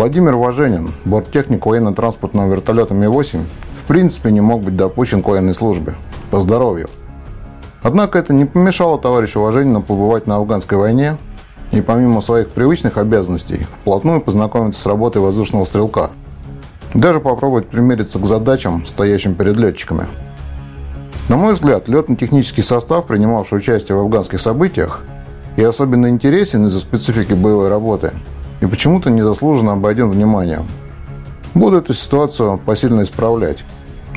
Владимир Важенин, борттехник военно-транспортного вертолета Ми-8, в принципе не мог быть допущен к военной службе. По здоровью. Однако это не помешало товарищу Важенину побывать на афганской войне и помимо своих привычных обязанностей вплотную познакомиться с работой воздушного стрелка. Даже попробовать примериться к задачам, стоящим перед летчиками. На мой взгляд, летно-технический состав, принимавший участие в афганских событиях, и особенно интересен из-за специфики боевой работы и почему-то незаслуженно обойден вниманием. Буду эту ситуацию посильно исправлять.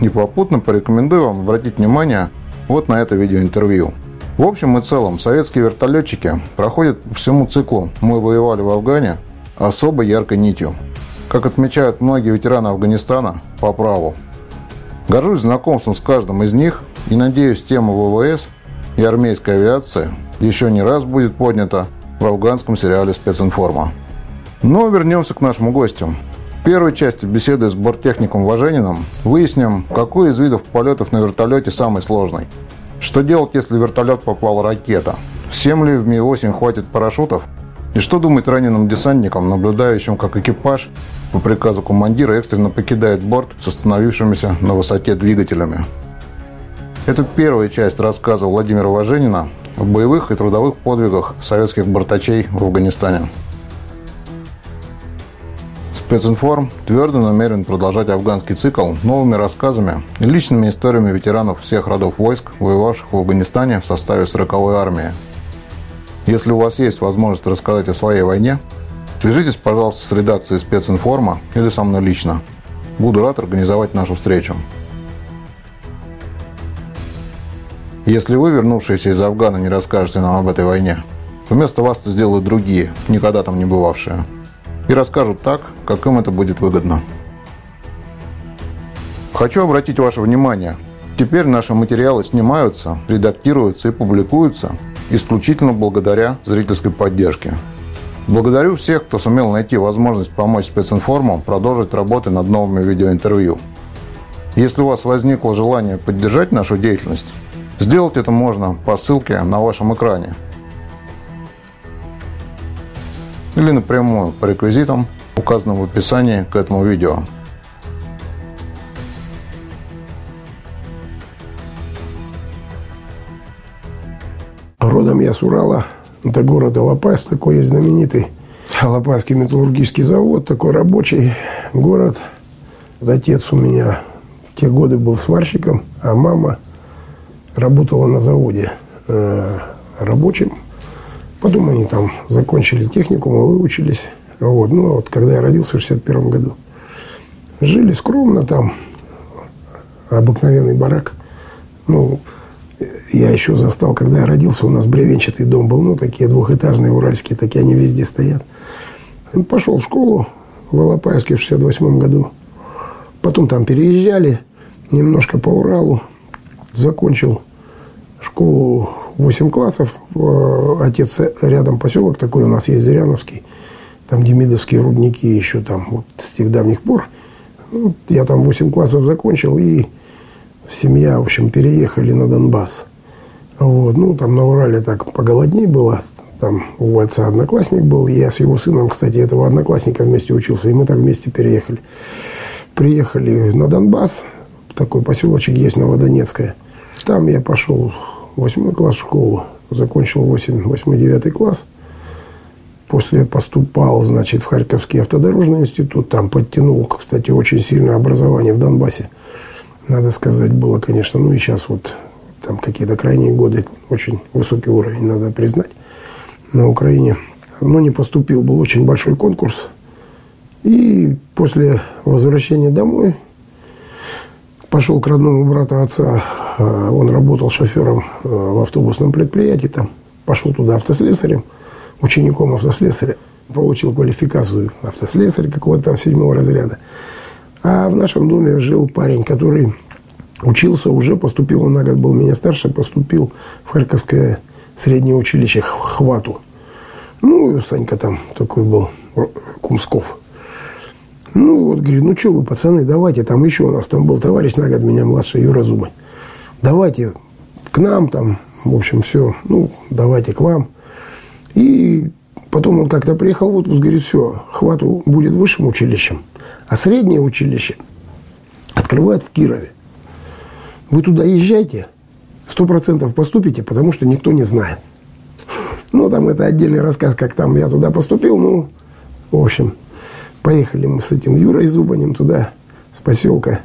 И попутно порекомендую вам обратить внимание вот на это видеоинтервью. В общем и целом, советские вертолетчики проходят по всему циклу «Мы воевали в Афгане» особо яркой нитью. Как отмечают многие ветераны Афганистана, по праву. Горжусь знакомством с каждым из них и надеюсь, тема ВВС и армейской авиации еще не раз будет поднята в афганском сериале «Специнформа». Но вернемся к нашему гостю. В первой части беседы с борттехником Важениным выясним, какой из видов полетов на вертолете самый сложный. Что делать, если в вертолет попала ракета? Всем ли в Ми-8 хватит парашютов? И что думать раненым десантникам, наблюдающим, как экипаж по приказу командира экстренно покидает борт с остановившимися на высоте двигателями? Это первая часть рассказа Владимира Важенина о боевых и трудовых подвигах советских бортачей в Афганистане. Специнформ твердо намерен продолжать афганский цикл новыми рассказами и личными историями ветеранов всех родов войск, воевавших в Афганистане в составе 40-й армии. Если у вас есть возможность рассказать о своей войне, свяжитесь, пожалуйста, с редакцией специнформа или со мной лично. Буду рад организовать нашу встречу. Если вы, вернувшиеся из Афгана, не расскажете нам об этой войне, то вместо вас это сделают другие, никогда там не бывавшие. И расскажут так, как им это будет выгодно. Хочу обратить ваше внимание. Теперь наши материалы снимаются, редактируются и публикуются исключительно благодаря зрительской поддержке. Благодарю всех, кто сумел найти возможность помочь специнформу продолжить работы над новыми видеоинтервью. Если у вас возникло желание поддержать нашу деятельность, Сделать это можно по ссылке на вашем экране. Или напрямую по реквизитам, указанным в описании к этому видео. Родом я с Урала, это город Алапас, такой есть знаменитый. Алапасский металлургический завод, такой рабочий город. Отец у меня в те годы был сварщиком, а мама – работала на заводе э, рабочим. Потом они там закончили техникум и выучились. Вот. Ну, вот когда я родился в 61 году. Жили скромно там, обыкновенный барак. Ну, я еще застал, когда я родился, у нас бревенчатый дом был, ну, такие двухэтажные уральские, такие они везде стоят. Пошел в школу в Алапаевске в 68 году. Потом там переезжали, немножко по Уралу закончил школу 8 классов. Отец рядом поселок такой у нас есть, Зыряновский. Там демидовские рудники еще там вот с тех давних пор. Ну, я там 8 классов закончил, и семья, в общем, переехали на Донбасс. Вот. Ну, там на Урале так поголодней было. Там у отца одноклассник был. Я с его сыном, кстати, этого одноклассника вместе учился. И мы так вместе переехали. Приехали на Донбасс. Такой поселочек есть, Новодонецкая. Там я пошел восьмой класс школы, закончил 8, 8-9 класс. После поступал, значит, в Харьковский автодорожный институт. Там подтянул, кстати, очень сильное образование в Донбассе. Надо сказать, было, конечно, ну и сейчас вот там какие-то крайние годы очень высокий уровень, надо признать, на Украине. Но не поступил, был очень большой конкурс. И после возвращения домой пошел к родному брату отца. А, он работал шофером а, в автобусном предприятии там. Пошел туда автослесарем, учеником автослесаря. Получил квалификацию автослесаря какого-то там седьмого разряда. А в нашем доме жил парень, который учился, уже поступил, он на год был меня старше, поступил в Харьковское среднее училище Хвату. Ну, Санька там такой был, Кумсков. Ну, вот, говорю, ну, что вы, пацаны, давайте, там еще у нас там был товарищ на год меня младший, Юра Зубы. Давайте к нам там, в общем, все, ну, давайте к вам. И потом он как-то приехал в отпуск, говорит, все, хвату будет высшим училищем, а среднее училище открывают в Кирове. Вы туда езжайте, сто процентов поступите, потому что никто не знает. Ну, там это отдельный рассказ, как там я туда поступил. Ну, в общем, поехали мы с этим Юрой Зубанем туда, с поселка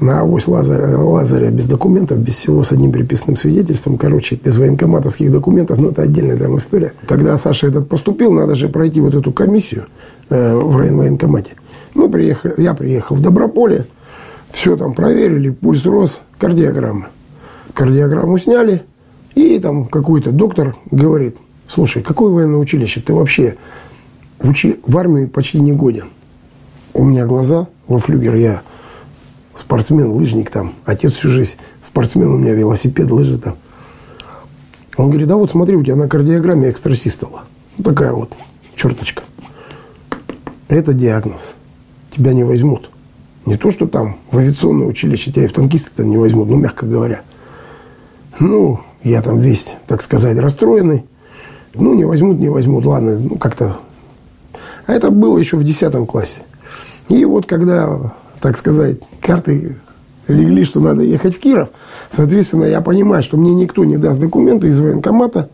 на авось Лазаря, Лазаря без документов, без всего, с одним приписным свидетельством, короче, без военкоматовских документов, но это отдельная там история. Когда Саша этот поступил, надо же пройти вот эту комиссию э, в районвоенкомате. Мы приехали, я приехал в Доброполе, все там проверили, пульс рос, кардиограмма. Кардиограмму сняли, и там какой-то доктор говорит, слушай, какое военное училище, ты вообще в, учи... в армию почти не годен. У меня глаза во флюгер, я спортсмен, лыжник там. Отец всю жизнь спортсмен, у меня велосипед, лыжи там. Он говорит, да вот смотри, у тебя на кардиограмме экстрасистола. Вот такая вот черточка. Это диагноз. Тебя не возьмут. Не то, что там в авиационное училище тебя и в танкисты-то не возьмут, ну, мягко говоря. Ну, я там весь, так сказать, расстроенный. Ну, не возьмут, не возьмут, ладно, ну, как-то. А это было еще в 10 классе. И вот когда так сказать, карты легли, что надо ехать в Киров. Соответственно, я понимаю, что мне никто не даст документы из военкомата.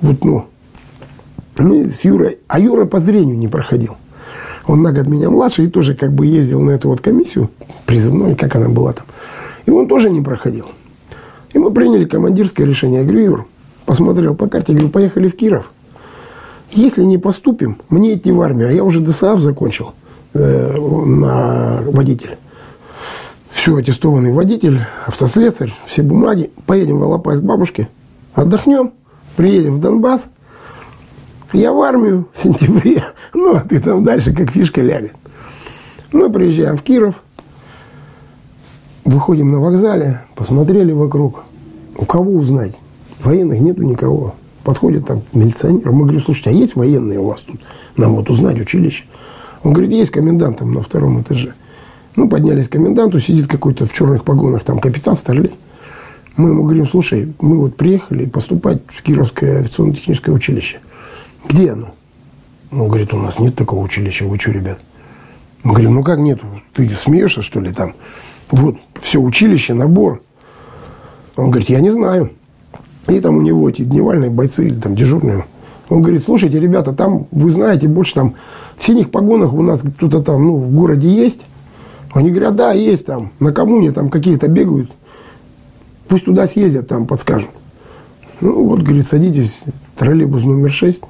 Вот, ну, мы с Юрой, а Юра по зрению не проходил. Он на год меня младше и тоже как бы ездил на эту вот комиссию призывной, как она была там. И он тоже не проходил. И мы приняли командирское решение. Я говорю, Юр, посмотрел по карте, говорю, поехали в Киров. Если не поступим, мне идти в армию, а я уже ДСАФ закончил э, на водитель. Все, аттестованный водитель, автослесарь, все бумаги. Поедем в Алапай к бабушке, отдохнем, приедем в Донбасс. Я в армию в сентябре, ну, а ты там дальше как фишка лягает. Мы приезжаем в Киров, выходим на вокзале, посмотрели вокруг. У кого узнать? Военных нету никого. Подходит там милиционер. Мы говорим, слушайте, а есть военные у вас тут? Нам вот узнать училище. Он говорит, есть комендант там на втором этаже. Ну, поднялись к коменданту, сидит какой-то в черных погонах, там капитан Старлей. Мы ему говорим, слушай, мы вот приехали поступать в Кировское авиационно-техническое училище. Где оно? Он говорит, у нас нет такого училища, вы что, ребят? Мы говорим, ну как нет, ты смеешься, что ли, там? Вот, все училище, набор. Он говорит, я не знаю. И там у него эти дневальные бойцы или там дежурные. Он говорит, слушайте, ребята, там, вы знаете, больше там в синих погонах у нас кто-то там, ну, в городе есть. Они говорят, да, есть там, на коммуне там какие-то бегают. Пусть туда съездят, там подскажут. Ну, вот, говорит, садитесь, троллейбус номер 6,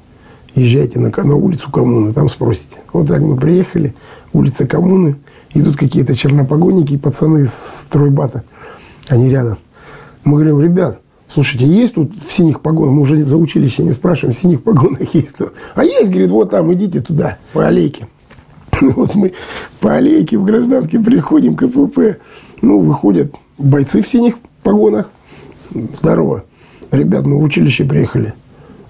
езжайте на, на улицу коммуны, там спросите. Вот так мы приехали, улица коммуны, идут какие-то чернопогонники, пацаны с стройбата, они рядом. Мы говорим, ребят, Слушайте, есть тут в синих погонах, мы уже за училище не спрашиваем, в синих погонах есть кто? А есть, говорит, вот там, идите туда, по аллейке. Вот мы по аллейке в гражданке приходим, КПП. Ну, выходят бойцы в синих погонах. Здорово. Ребят, мы в училище приехали.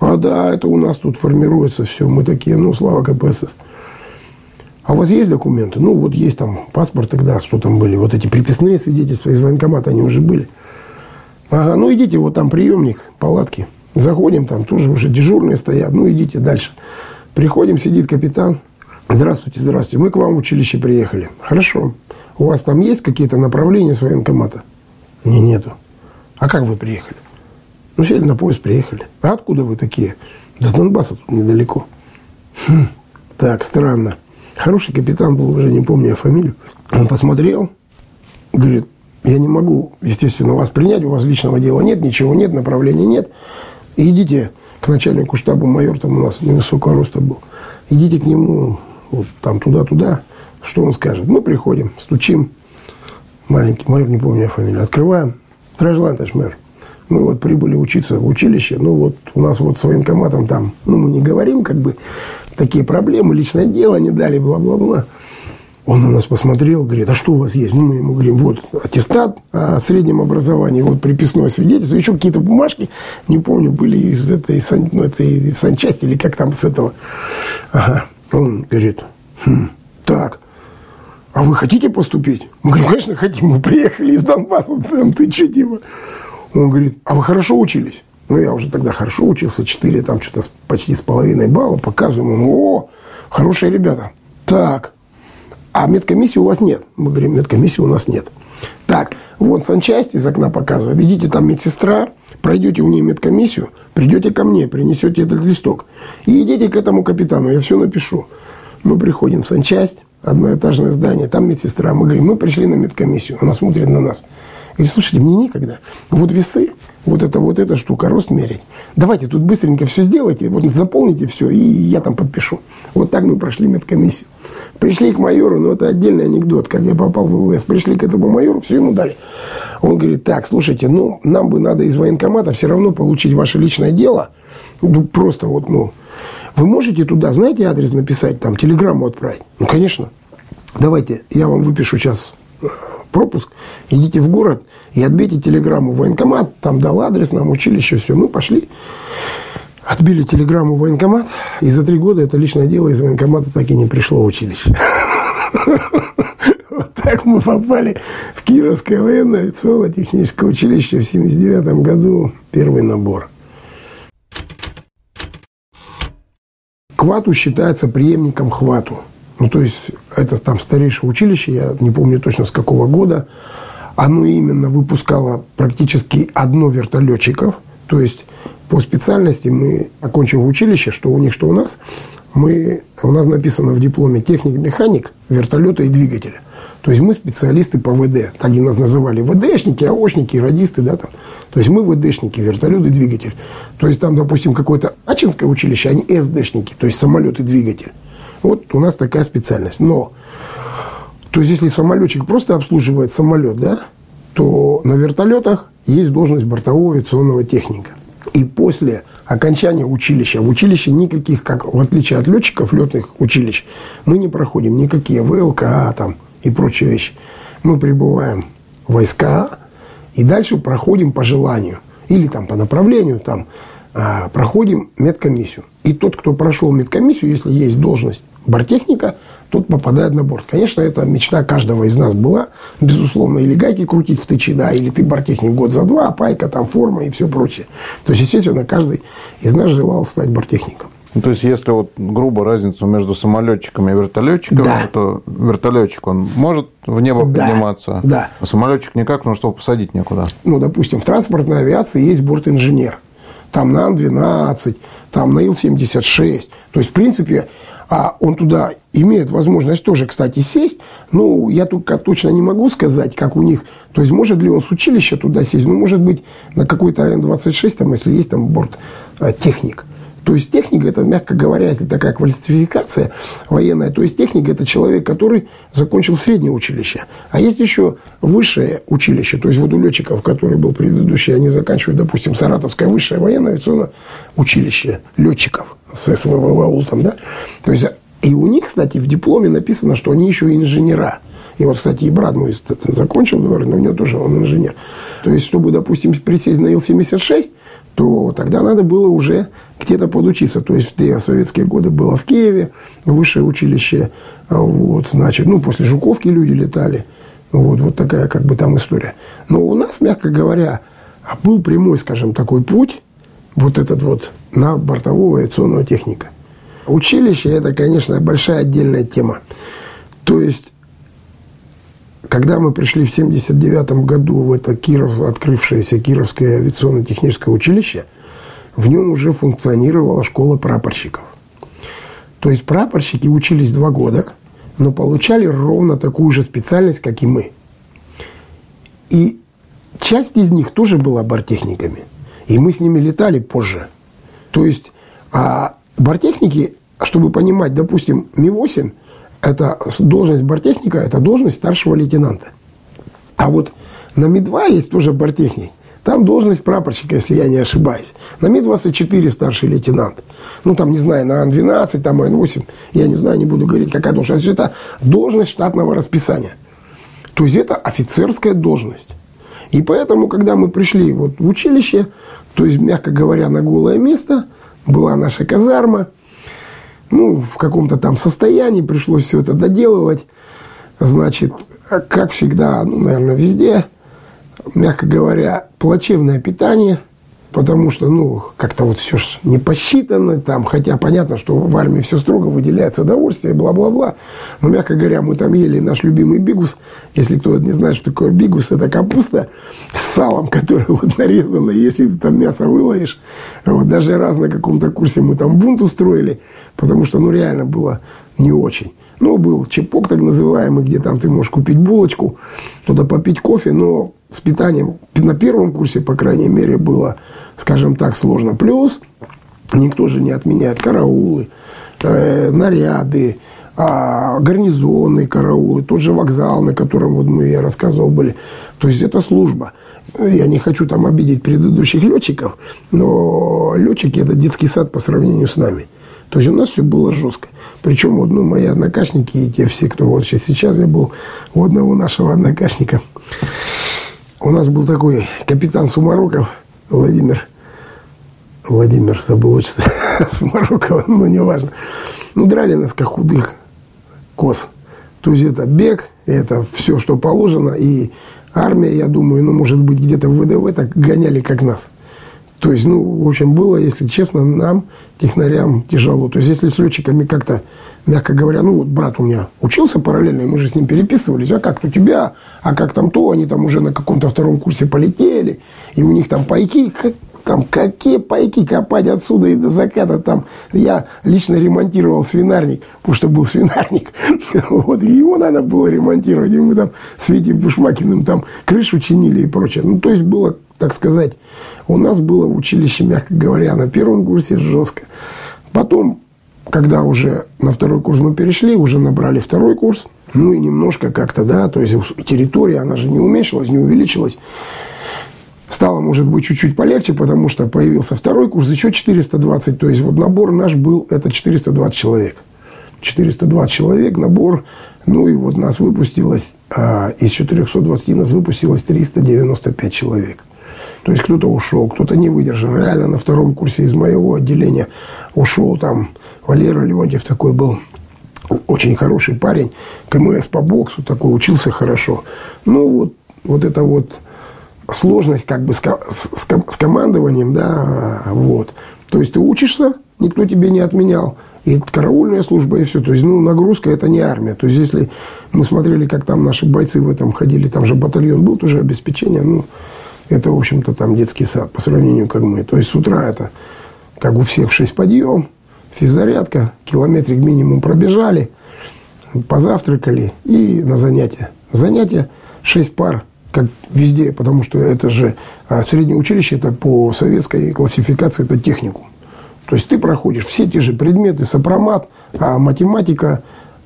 А да, это у нас тут формируется все. Мы такие, ну, слава КПСС. А у вас есть документы? Ну, вот есть там паспорт тогда, что там были. Вот эти приписные свидетельства из военкомата, они уже были. Ага, ну идите, вот там приемник, палатки. Заходим, там тоже уже дежурные стоят. Ну идите дальше. Приходим, сидит капитан. Здравствуйте, здравствуйте. Мы к вам в училище приехали. Хорошо. У вас там есть какие-то направления с военкомата? Не, нету. А как вы приехали? Ну, сели на поезд, приехали. А откуда вы такие? Да с Донбасса тут недалеко. Хм, так, странно. Хороший капитан был, уже не помню я фамилию. Он посмотрел, говорит, я не могу, естественно, вас принять, у вас личного дела нет, ничего нет, направления нет. идите к начальнику штаба, майор там у нас невысокого роста был. Идите к нему, вот там туда-туда, что он скажет. Мы приходим, стучим, маленький майор, не помню я фамилию, открываем. Здравствуйте, товарищ мэр. Мы вот прибыли учиться в училище, ну вот у нас вот с военкоматом там, ну мы не говорим, как бы, такие проблемы, личное дело не дали, бла-бла-бла. Он на нас посмотрел, говорит, а что у вас есть? Ну, мы ему говорим, вот аттестат о среднем образовании, вот приписное свидетельство, еще какие-то бумажки, не помню, были из этой, сан, ну, этой санчасти или как там с этого. Ага. Он говорит, хм, так, а вы хотите поступить? Мы говорим, конечно, хотим, мы приехали из Донбасса, там ты что, Дима? Он говорит, а вы хорошо учились? Ну, я уже тогда хорошо учился, 4, там что-то почти с половиной балла. Показываем ему, о, хорошие ребята. Так, а медкомиссии у вас нет. Мы говорим, медкомиссии у нас нет. Так, вон санчасть из окна показывает. Идите, там медсестра, пройдете у нее медкомиссию, придете ко мне, принесете этот листок. И идите к этому капитану, я все напишу. Мы приходим в санчасть, одноэтажное здание, там медсестра. Мы говорим, мы пришли на медкомиссию. Она смотрит на нас. И слушайте, мне некогда. Вот весы, вот это вот эта штука, рост мерить. Давайте тут быстренько все сделайте, вот заполните все, и я там подпишу. Вот так мы прошли медкомиссию. Пришли к майору, ну это отдельный анекдот, как я попал в ВВС. Пришли к этому майору, все ему дали. Он говорит, так, слушайте, ну нам бы надо из военкомата все равно получить ваше личное дело. Ну просто вот, ну, вы можете туда, знаете, адрес написать, там, телеграмму отправить? Ну, конечно. Давайте, я вам выпишу сейчас э, пропуск, идите в город и отбейте телеграмму в военкомат, там дал адрес, нам училище, все. Мы пошли, отбили телеграмму в военкомат, и за три года это личное дело из военкомата так и не пришло в училище. Вот так мы попали в Кировское военное авиационно-техническое училище в 79 году, первый набор. Квату считается преемником хвату. Ну, то есть, это там старейшее училище, я не помню точно с какого года. Оно именно выпускало практически одно вертолетчиков. То есть, по специальности мы, окончив училище, что у них, что у нас, мы, у нас написано в дипломе техник-механик вертолета и двигателя. То есть мы специалисты по ВД. Так и нас называли ВДшники, АОшники, радисты, да, там. То есть мы ВДшники, вертолет и двигатель. То есть там, допустим, какое-то Ачинское училище, они СДшники, то есть самолет и двигатель. Вот у нас такая специальность. Но, то есть если самолетчик просто обслуживает самолет, да, то на вертолетах есть должность бортового авиационного техника. И после окончания училища, в училище никаких, как в отличие от летчиков летных училищ, мы не проходим никакие ВЛК там, и прочие вещи. Мы прибываем в войска и дальше проходим по желанию или там по направлению, там проходим медкомиссию. И тот, кто прошел медкомиссию, если есть должность бортехника, тот попадает на борт. Конечно, это мечта каждого из нас была. Безусловно, или гайки крутить в тычи, да, или ты бортехник год за два, пайка, там форма и все прочее. То есть, естественно, каждый из нас желал стать бортехником. Ну, то есть, если вот грубо разницу между самолетчиком и вертолетчиком, да. то вертолетчик, он может в небо да. подниматься, да. а самолетчик никак, потому что посадить некуда. Ну, допустим, в транспортной авиации есть бортинженер. Там на Ан-12, там на Ил-76. То есть, в принципе, а он туда имеет возможность тоже, кстати, сесть. Ну, я только точно не могу сказать, как у них. То есть, может ли он с училища туда сесть? Ну, может быть, на какой-то Ан-26, там, если есть там борт э, техник. То есть техника, это, мягко говоря, если такая квалификация военная, то есть техника – это человек, который закончил среднее училище. А есть еще высшее училище. То есть вот у летчиков, который был предыдущий, они заканчивают, допустим, Саратовское высшее военное авиационное училище летчиков с СВВ там, да. То есть и у них, кстати, в дипломе написано, что они еще инженера. И вот, кстати, и брат мой закончил, говорит, но у него тоже он инженер. То есть, чтобы, допустим, присесть на Ил-76, то тогда надо было уже где-то подучиться. То есть в те советские годы было в Киеве высшее училище. Вот, значит, ну, после Жуковки люди летали. Вот, вот такая как бы там история. Но у нас, мягко говоря, был прямой, скажем, такой путь, вот этот вот, на бортового авиационного техника. Училище – это, конечно, большая отдельная тема. То есть когда мы пришли в 1979 году в это Киров, открывшееся Кировское авиационно-техническое училище, в нем уже функционировала школа прапорщиков. То есть прапорщики учились два года, но получали ровно такую же специальность, как и мы. И часть из них тоже была бортехниками. И мы с ними летали позже. То есть а бортехники, чтобы понимать, допустим, Ми-8 это должность бортехника, это должность старшего лейтенанта. А вот на Ми-2 есть тоже бортехник. Там должность прапорщика, если я не ошибаюсь. На Ми-24 старший лейтенант. Ну, там, не знаю, на Ан-12, там Ан-8. Я не знаю, не буду говорить, какая должность. Это должность штатного расписания. То есть, это офицерская должность. И поэтому, когда мы пришли вот в училище, то есть, мягко говоря, на голое место, была наша казарма – ну, в каком-то там состоянии, пришлось все это доделывать. Значит, как всегда, ну, наверное, везде, мягко говоря, плачевное питание. Потому что, ну, как-то вот все не посчитано там, хотя понятно, что в армии все строго выделяется удовольствие, бла-бла-бла. Но, мягко говоря, мы там ели наш любимый бигус. Если кто-то не знает, что такое бигус, это капуста с салом, которое вот нарезано. Если ты там мясо выловишь, вот даже раз на каком-то курсе мы там бунт устроили, потому что, ну, реально было не очень. Ну, был чепок так называемый, где там ты можешь купить булочку, что-то попить кофе, но с питанием на первом курсе, по крайней мере, было, скажем так, сложно. Плюс никто же не отменяет караулы, э, наряды, а, гарнизонные караулы, тот же вокзал, на котором вот мы, я рассказывал, были. То есть это служба. Я не хочу там обидеть предыдущих летчиков, но летчики – это детский сад по сравнению с нами. То есть у нас все было жестко. Причем вот, ну, мои однокашники и те все, кто вот сейчас я был у одного нашего однокашника – у нас был такой капитан Сумароков Владимир. Владимир, забыл отчество. Сумарокова, ну, неважно. Ну, драли нас как худых коз. То есть это бег, это все, что положено. И армия, я думаю, ну, может быть, где-то в ВДВ так гоняли, как нас. То есть, ну, в общем, было, если честно, нам, технарям, тяжело. То есть, если с летчиками как-то мягко говоря, ну вот брат у меня учился параллельно, и мы же с ним переписывались, а как у тебя, а как там то, они там уже на каком-то втором курсе полетели, и у них там пайки, как, там какие пайки копать отсюда и до заката там. Я лично ремонтировал свинарник, потому что был свинарник. Вот, и его надо было ремонтировать. И мы там с Витей Бушмакиным там крышу чинили и прочее. Ну, то есть было, так сказать, у нас было в училище, мягко говоря, на первом курсе жестко. Потом когда уже на второй курс мы перешли, уже набрали второй курс, ну и немножко как-то, да, то есть территория, она же не уменьшилась, не увеличилась. Стало, может быть, чуть-чуть полегче, потому что появился второй курс, еще 420, то есть вот набор наш был, это 420 человек. 420 человек, набор, ну и вот нас выпустилось, а, из 420 нас выпустилось 395 человек. То есть кто-то ушел, кто-то не выдержал. Реально на втором курсе из моего отделения ушел там Валера Леонтьев такой был очень хороший парень, КМС по боксу такой, учился хорошо. Ну, вот, вот это вот сложность как бы с, с, с командованием, да, вот. То есть ты учишься, никто тебе не отменял, и караульная служба, и все. То есть, ну, нагрузка – это не армия. То есть, если мы смотрели, как там наши бойцы в этом ходили, там же батальон был, тоже обеспечение, ну, это, в общем-то, там детский сад по сравнению как мы. То есть, с утра это, как у всех, в 6 подъем, физзарядка, километрик минимум пробежали, позавтракали и на занятия. Занятия 6 пар, как везде, потому что это же а, среднее училище, это по советской классификации, это техникум. То есть ты проходишь все те же предметы, сопромат, а, математика,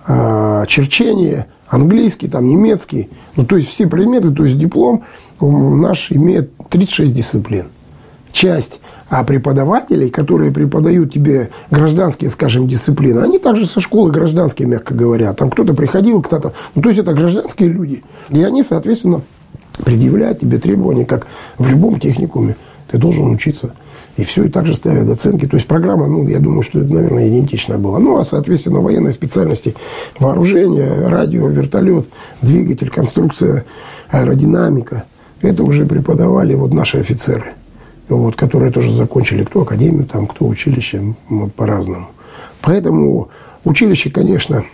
а, черчение, английский, там, немецкий. Ну, то есть все предметы, то есть диплом наш имеет 36 дисциплин. Часть а преподавателей, которые преподают тебе гражданские, скажем, дисциплины, они также со школы гражданские, мягко говоря. Там кто-то приходил, кто-то... Ну, то есть, это гражданские люди. И они, соответственно, предъявляют тебе требования, как в любом техникуме. Ты должен учиться. И все, и также ставят оценки. То есть программа, ну, я думаю, что это, наверное, идентичная была. Ну, а, соответственно, военной специальности вооружение, радио, вертолет, двигатель, конструкция, аэродинамика. Это уже преподавали вот наши офицеры вот, которые тоже закончили, кто академию, там, кто училище, вот, по-разному. Поэтому училище, конечно,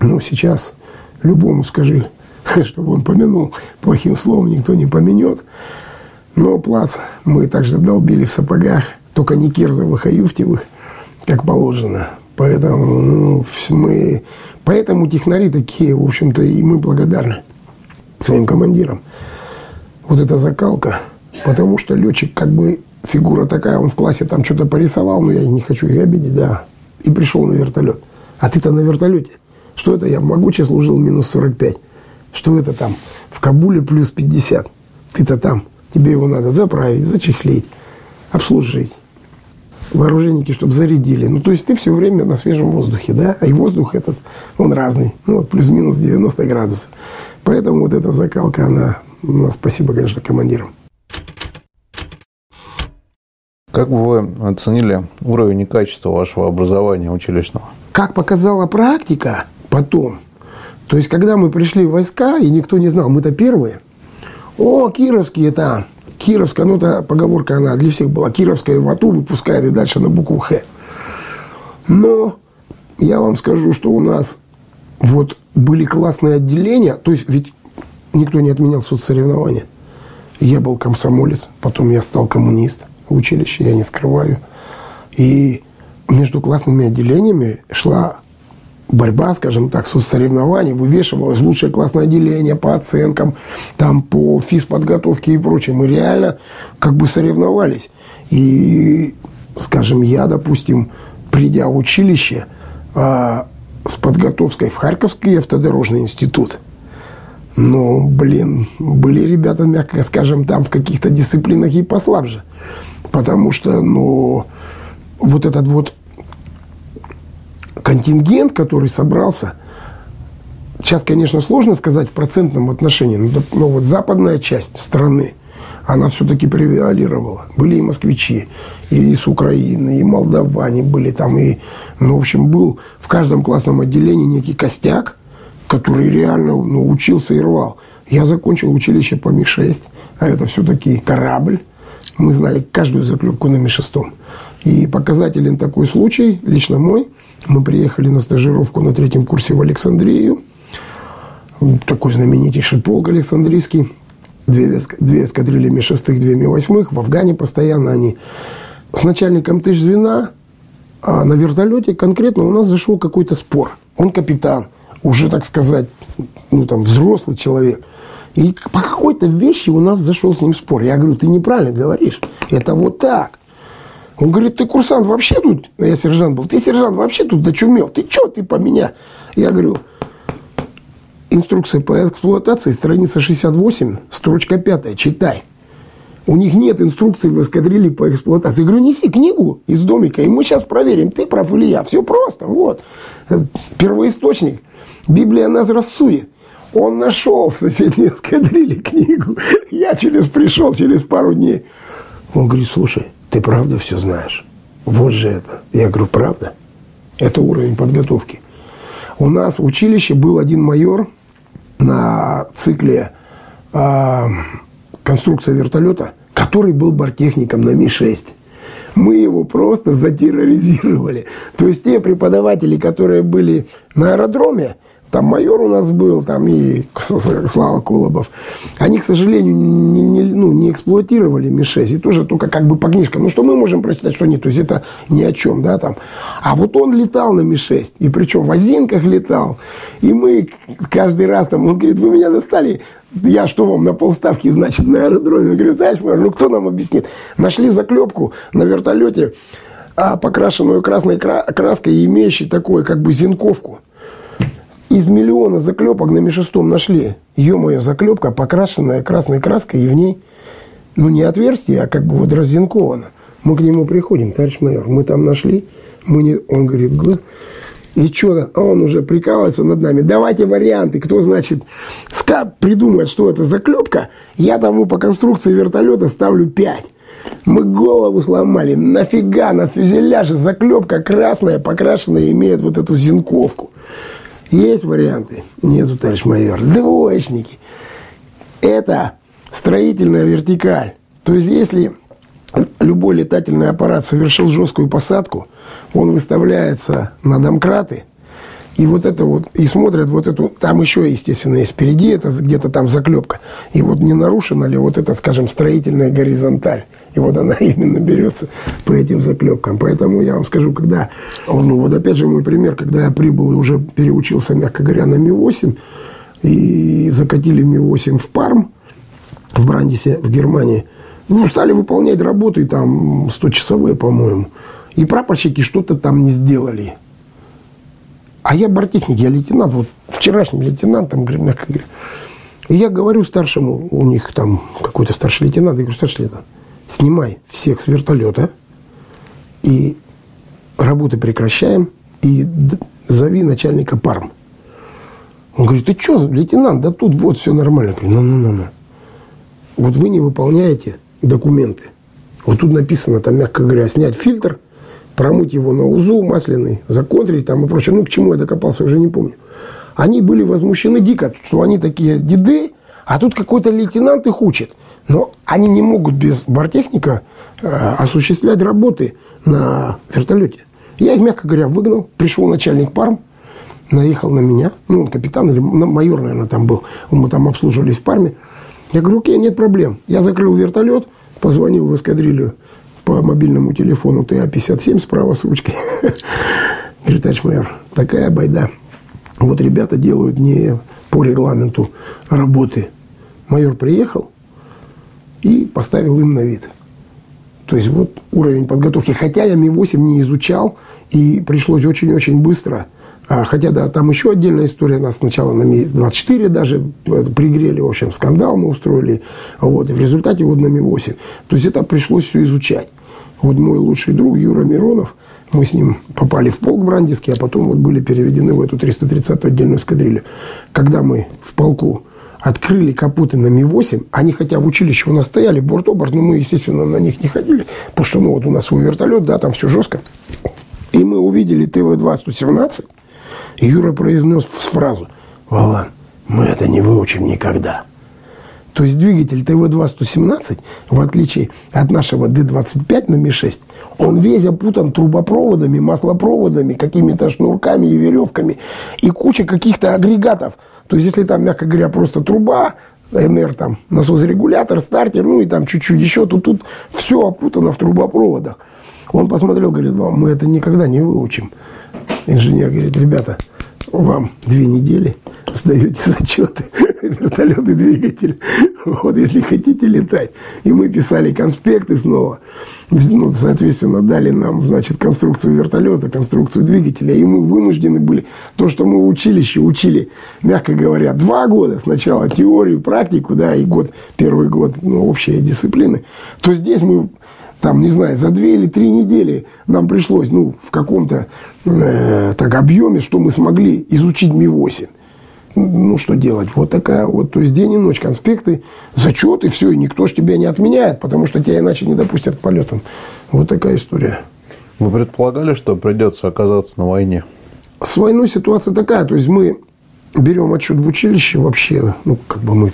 ну, сейчас любому скажи, чтобы он помянул плохим словом, никто не поменет. Но плац мы также долбили в сапогах, только не кирзовых, а юфтевых, как положено. Поэтому ну, мы, поэтому технари такие, в общем-то, и мы благодарны своим командирам. Вот эта закалка – Потому что летчик как бы фигура такая, он в классе там что-то порисовал, но я не хочу их обидеть, да. И пришел на вертолет. А ты-то на вертолете. Что это? Я в Могуче служил минус 45. Что это там? В Кабуле плюс 50. Ты-то там. Тебе его надо заправить, зачехлить, обслужить. Вооруженники, чтобы зарядили. Ну, то есть ты все время на свежем воздухе, да? А и воздух этот, он разный. Ну, вот плюс-минус 90 градусов. Поэтому вот эта закалка, она... Ну, спасибо, конечно, командирам. Как бы вы оценили уровень и качество вашего образования училищного? Как показала практика потом, то есть когда мы пришли в войска, и никто не знал, мы-то первые, о, кировские это, Кировская, ну, это поговорка, она для всех была. Кировская в АТУ выпускает и дальше на букву Х. Но я вам скажу, что у нас вот были классные отделения, то есть ведь никто не отменял соцсоревнования. Я был комсомолец, потом я стал коммунист в училище, я не скрываю. И между классными отделениями шла борьба, скажем так, соцсоревнований, вывешивалось лучшее классное отделение по оценкам, там по физподготовке и прочее. Мы реально как бы соревновались. И, скажем, я, допустим, придя в училище а, с подготовкой в Харьковский автодорожный институт, ну, блин, были ребята, мягко скажем, там в каких-то дисциплинах и послабже. Потому что, ну, вот этот вот контингент, который собрался, сейчас, конечно, сложно сказать в процентном отношении, но, но вот западная часть страны, она все-таки превиалировала. Были и москвичи, и из Украины, и молдаване были там, и, ну, в общем, был в каждом классном отделении некий костяк, который реально ну, учился и рвал. Я закончил училище по Ми-6, а это все-таки корабль. Мы знали каждую заклепку на Ми-6. И показателен такой случай, лично мой. Мы приехали на стажировку на третьем курсе в Александрию. Такой знаменитейший полк Александрийский. Две, две эскадрильи Ми-6, две Ми-8. В Афгане постоянно они. С начальником тысяч звена а на вертолете конкретно у нас зашел какой-то спор. Он капитан, уже, так сказать, ну, там, взрослый человек. И по какой-то вещи у нас зашел с ним спор. Я говорю, ты неправильно говоришь. Это вот так. Он говорит, ты курсант вообще тут? А я сержант был. Ты сержант вообще тут дочумел? Ты что ты по меня? Я говорю, инструкция по эксплуатации, страница 68, строчка 5, читай. У них нет инструкции в эскадрилье по эксплуатации. Я говорю, неси книгу из домика, и мы сейчас проверим, ты прав или я. Все просто, вот. Первоисточник. Библия нас рассует. Он нашел в соседней эскадрилье книгу. Я через пришел через пару дней. Он говорит, слушай, ты правда все знаешь? Вот же это. Я говорю, правда? Это уровень подготовки. У нас в училище был один майор на цикле э, конструкция вертолета, который был бортехником на Ми-6. Мы его просто затерроризировали. То есть те преподаватели, которые были на аэродроме, там майор у нас был, там и Слава Колобов. Они, к сожалению, не, не, ну, не эксплуатировали Ми-6. И тоже только как бы по книжкам. Ну, что мы можем прочитать, что нет. То есть это ни о чем, да, там. А вот он летал на Ми-6. И причем в Озинках летал. И мы каждый раз там, он говорит, вы меня достали. Я что вам на полставки, значит, на аэродроме? Я говорю, товарищ майор, ну кто нам объяснит? Нашли заклепку на вертолете, а, покрашенную красной краской имеющей такой, как бы, зинковку из миллиона заклепок на Ми-6 нашли. Ё-моё, заклепка, покрашенная красной краской, и в ней, ну, не отверстие, а как бы вот раззинковано. Мы к нему приходим, товарищ майор, мы там нашли, мы не... Он говорит, Г... и что? А он уже прикалывается над нами. Давайте варианты, кто, значит, ска придумает, что это заклепка, я тому по конструкции вертолета ставлю 5. Мы голову сломали. Нафига на фюзеляже заклепка красная, покрашенная, имеет вот эту зинковку. Есть варианты? Нету, товарищ майор. Двоечники. Это строительная вертикаль. То есть, если любой летательный аппарат совершил жесткую посадку, он выставляется на домкраты – и вот это вот, и смотрят вот эту, там еще, естественно, есть впереди, это где-то там заклепка. И вот не нарушена ли вот эта, скажем, строительная горизонталь. И вот она именно берется по этим заклепкам. Поэтому я вам скажу, когда, ну вот опять же мой пример, когда я прибыл и уже переучился, мягко говоря, на Ми-8, и закатили Ми-8 в Парм, в Брандисе, в Германии, ну, стали выполнять работы там 100-часовые, по-моему. И прапорщики что-то там не сделали. А я бортехник, я лейтенант, вот вчерашний лейтенант, там, мягко говоря. И я говорю старшему, у них там какой-то старший лейтенант, я говорю, старший лейтенант, снимай всех с вертолета и работы прекращаем, и зови начальника ПАРМ. Он говорит, ты что, лейтенант, да тут вот все нормально. Я говорю, ну-ну-ну. Вот вы не выполняете документы. Вот тут написано, там, мягко говоря, снять фильтр – промыть его на узу масляный, законтрить там и прочее. Ну, к чему я докопался, уже не помню. Они были возмущены дико, что они такие деды, а тут какой-то лейтенант их учит. Но они не могут без бортехника э, осуществлять работы на вертолете. Я их, мягко говоря, выгнал. Пришел начальник парм, наехал на меня. Ну, он капитан или майор, наверное, там был. Мы там обслуживались в парме. Я говорю, окей, нет проблем. Я закрыл вертолет, позвонил в эскадрилью по мобильному телефону ТА-57 справа с ручкой. Говорит, майор, такая байда. Вот ребята делают не по регламенту работы. Майор приехал и поставил им на вид. То есть вот уровень подготовки. Хотя я Ми-8 не изучал, и пришлось очень-очень быстро. А, хотя, да, там еще отдельная история. Нас сначала на Ми-24 даже э, пригрели, в общем, скандал мы устроили. Вот, и в результате вот на Ми-8. То есть это пришлось все изучать. Вот мой лучший друг Юра Миронов, мы с ним попали в полк Брандиский, а потом вот были переведены в эту 330-ю отдельную эскадрилью. Когда мы в полку открыли капоты на Ми-8, они хотя в училище у нас стояли борт-оборт, но мы, естественно, на них не ходили, потому что, ну, вот у нас свой вертолет, да, там все жестко. И мы увидели ТВ-2-117, и Юра произнес фразу, Вован, мы это не выучим никогда. То есть двигатель ТВ-2-117, в отличие от нашего Д-25 на Ми-6, он весь опутан трубопроводами, маслопроводами, какими-то шнурками и веревками и куча каких-то агрегатов. То есть если там, мягко говоря, просто труба, НР, там, насос-регулятор, стартер, ну и там чуть-чуть еще, то тут все опутано в трубопроводах. Он посмотрел, говорит, вам мы это никогда не выучим. Инженер говорит, ребята, вам две недели сдаете зачеты, вертолет и двигатель. Вот, если хотите летать. И мы писали конспекты снова. Ну, соответственно, дали нам, значит, конструкцию вертолета, конструкцию двигателя. И мы вынуждены были, то, что мы в училище учили, мягко говоря, два года. Сначала теорию, практику, да, и год, первый год, ну, общие дисциплины. То здесь мы там, не знаю, за две или три недели нам пришлось, ну, в каком-то э, так объеме, что мы смогли изучить Ми-8. Ну, что делать? Вот такая вот, то есть день и ночь, конспекты, зачеты, все, и никто ж тебя не отменяет, потому что тебя иначе не допустят к полетам. Вот такая история. Вы предполагали, что придется оказаться на войне? С войной ситуация такая, то есть мы берем отчет в училище вообще, ну, как бы мы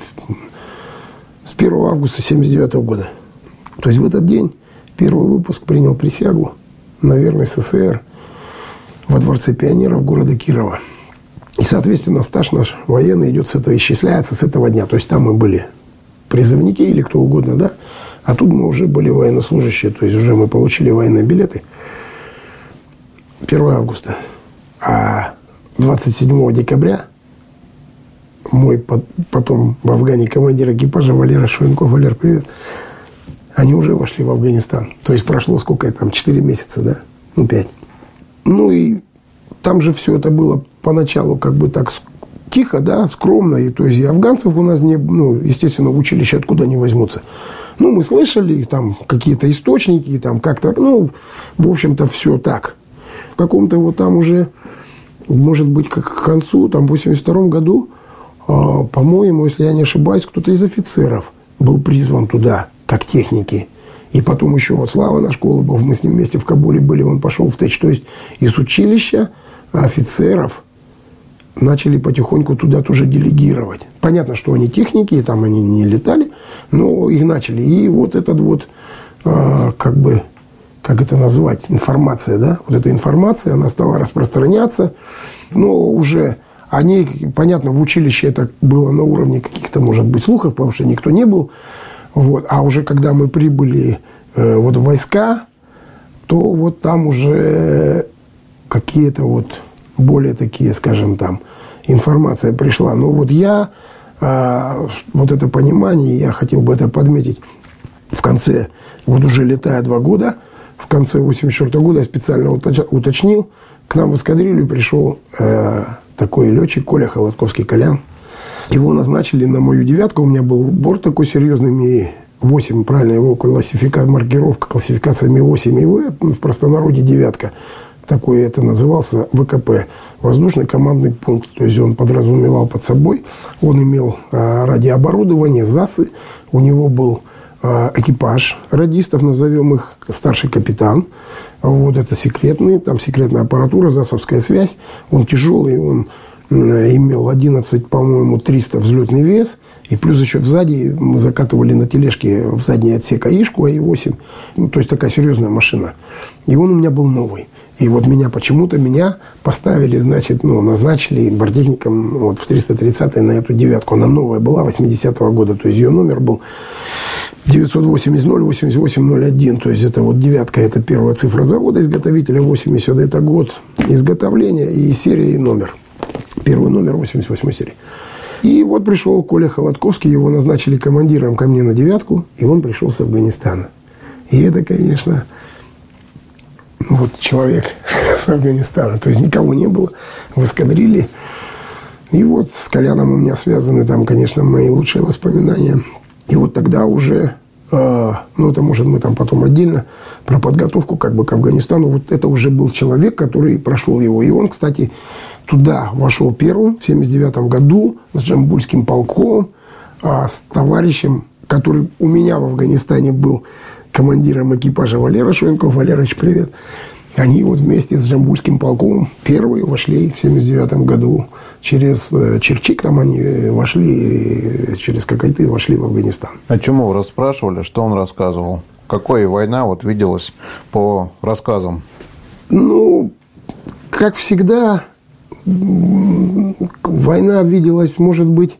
с 1 августа 79 года. То есть в этот день Первый выпуск принял присягу на верность СССР во Дворце пионеров города Кирова. И, соответственно, стаж наш военный идет с этого, исчисляется с этого дня. То есть там мы были призывники или кто угодно, да. А тут мы уже были военнослужащие, то есть уже мы получили военные билеты 1 августа. А 27 декабря мой потом в Афгане командир экипажа Валера Шуенков, Валер, привет, они уже вошли в Афганистан. То есть прошло сколько там, 4 месяца, да? Ну, 5. Ну и там же все это было поначалу как бы так тихо, да, скромно. И, то есть и афганцев у нас не, ну, естественно, в училище откуда они возьмутся. Ну, мы слышали там какие-то источники, там как-то, ну, в общем-то, все так. В каком-то вот там уже, может быть, как к концу, там, в 82 году, э, по-моему, если я не ошибаюсь, кто-то из офицеров был призван туда как техники. И потом еще вот Слава наш Колобов, мы с ним вместе в Кабуле были, он пошел в ТЭЧ. То есть из училища офицеров начали потихоньку туда тоже делегировать. Понятно, что они техники, там они не летали, но их начали. И вот этот вот, э, как бы, как это назвать, информация, да, вот эта информация, она стала распространяться, но уже о ней, понятно, в училище это было на уровне каких-то, может быть, слухов, потому что никто не был. Вот. А уже когда мы прибыли э, вот в войска, то вот там уже какие-то вот более такие, скажем там, информация пришла. Но вот я, э, вот это понимание, я хотел бы это подметить, в конце, вот уже летая два года, в конце 84 года я специально уточнил, к нам в эскадрилью пришел э, такой летчик Коля Холодковский Колян, его назначили на мою девятку. У меня был борт такой серьезный, Ми-8, правильно его классификация, маркировка, классификация Ми-8 и В, ну, в простонародье девятка. Такой это назывался ВКП, воздушный командный пункт. То есть он подразумевал под собой, он имел а, радиооборудование, ЗАСы, у него был а, экипаж радистов, назовем их, старший капитан. Вот это секретный, там секретная аппаратура, ЗАСовская связь. Он тяжелый, он имел 11, по-моему, 300 взлетный вес. И плюс еще сзади мы закатывали на тележке в задний отсек АИшку АИ-8. Ну, то есть такая серьезная машина. И он у меня был новый. И вот меня почему-то меня поставили, значит, ну, назначили бортехником вот в 330-й на эту девятку. Она новая была, 80-го года. То есть ее номер был 980-8801. То есть это вот девятка, это первая цифра завода изготовителя, 80 это год изготовления и серия и номер. Первый номер 88 серии. И вот пришел Коля Холодковский, его назначили командиром ко мне на девятку, и он пришел с Афганистана. И это, конечно, вот человек с Афганистана. То есть никого не было в эскадрилье. И вот с Коляном у меня связаны там, конечно, мои лучшие воспоминания. И вот тогда уже, э, ну это может мы там потом отдельно, про подготовку как бы к Афганистану, вот это уже был человек, который прошел его. И он, кстати, туда вошел первым в 79 году с Джамбульским полком, а с товарищем, который у меня в Афганистане был командиром экипажа Валера Шуенков. Валерыч, привет. Они вот вместе с Джамбульским полком первые вошли в 79 году. Через э, Черчик там они э, вошли, через Кокайты вошли в Афганистан. А чему вы расспрашивали? Что он рассказывал? Какой война вот виделась по рассказам? Ну, как всегда, война виделась, может быть,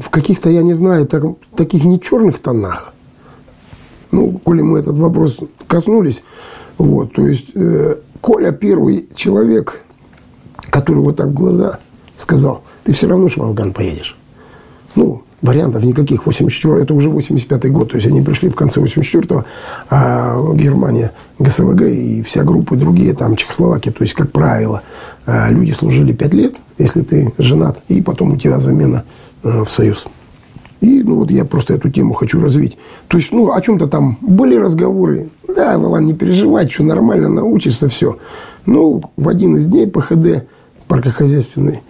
в каких-то, я не знаю, так, таких не черных тонах. Ну, коли мы этот вопрос коснулись, вот, то есть э, Коля первый человек, который вот так в глаза сказал, ты все равно Афган поедешь. Ну, вариантов никаких. 84 это уже 85 год. То есть они пришли в конце 84-го, а Германия, ГСВГ и вся группа и другие, там Чехословакия. То есть, как правило, э, люди служили 5 лет, если ты женат, и потом у тебя замена э, в Союз. И ну, вот я просто эту тему хочу развить. То есть, ну, о чем-то там были разговоры. Да, Вован, не переживай, что нормально, научишься, все. Ну, в один из дней ПХД, паркохозяйственный,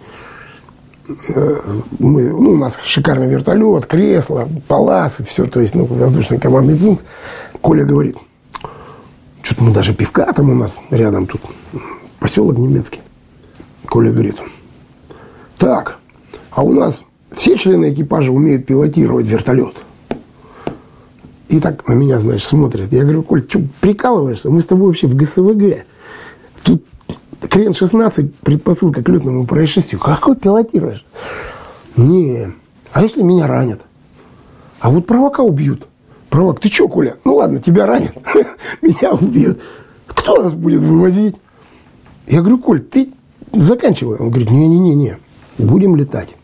мы, ну, у нас шикарный вертолет, кресло, паласы, все, то есть, ну, воздушный командный пункт. Коля говорит, что-то мы даже пивка там у нас рядом тут, поселок немецкий. Коля говорит, так, а у нас все члены экипажа умеют пилотировать вертолет. И так на меня, значит, смотрят. Я говорю, Коль, что, прикалываешься? Мы с тобой вообще в ГСВГ. Тут крен 16, предпосылка к летному происшествию. Какой пилотируешь? Не. А если меня ранят? А вот провока убьют. Провок, ты что, Коля? Ну ладно, тебя ранят, меня убьют. Кто нас будет вывозить? Я говорю, Коль, ты заканчивай. Он говорит, не-не-не, будем летать.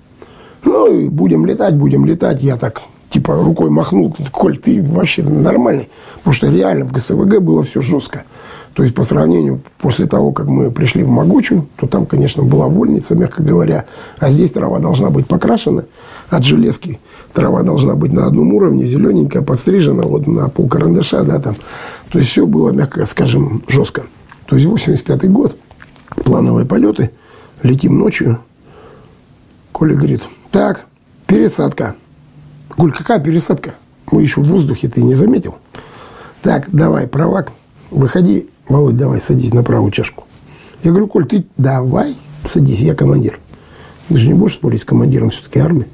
Ну, и будем летать, будем летать. Я так, типа, рукой махнул. Коль, ты вообще нормальный. Потому что реально в ГСВГ было все жестко. То есть, по сравнению, после того, как мы пришли в Могучу, то там, конечно, была вольница, мягко говоря. А здесь трава должна быть покрашена от железки. Трава должна быть на одном уровне, зелененькая, подстрижена вот на пол карандаша, да, там. То есть, все было, мягко скажем, жестко. То есть, 85 год, плановые полеты, летим ночью. Коля говорит, так, пересадка. Гуль, какая пересадка? Мы еще в воздухе, ты не заметил? Так, давай, правак, выходи. Володь, давай, садись на правую чашку. Я говорю, Коль, ты давай, садись, я командир. Ты же не будешь спорить с командиром все-таки армии.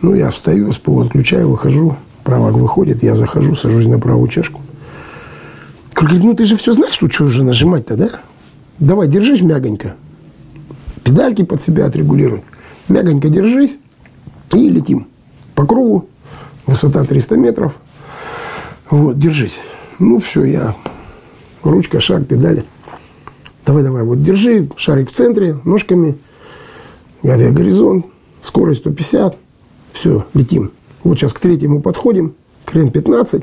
Ну, я встаю, СПО отключаю, выхожу. Правак выходит, я захожу, сажусь на правую чашку. Коль говорит, ну ты же все знаешь, тут что уже нажимать-то, да? Давай, держись мягонько. Педальки под себя отрегулируй. Мягонько держись и летим по кругу. Высота 300 метров. Вот, держись. Ну, все, я ручка, шаг, педали. Давай, давай, вот держи, шарик в центре, ножками, авиагоризонт, скорость 150, все, летим. Вот сейчас к третьему подходим, крен 15,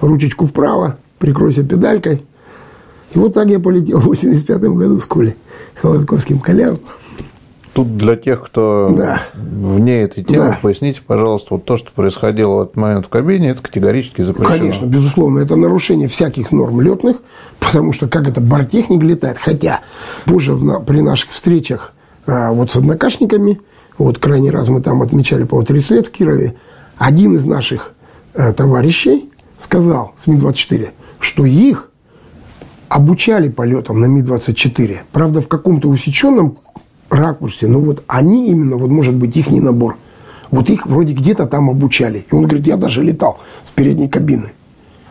ручечку вправо, прикройся педалькой. И вот так я полетел в 85 году с Колей Холодковским Колян. Тут для тех, кто да. вне этой темы, да. поясните, пожалуйста, вот то, что происходило в этот момент в кабине, это категорически запрещено. Конечно, безусловно, это нарушение всяких норм летных, потому что как это бортехник летает, хотя позже при наших встречах а, вот с однокашниками, вот крайний раз мы там отмечали по 30 лет в Кирове, один из наших а, товарищей сказал с Ми-24, что их обучали полетам на Ми-24. Правда, в каком-то усеченном ракурсе, но вот они именно, вот может быть, их не набор. Вот их вроде где-то там обучали. И он говорит, я даже летал с передней кабины.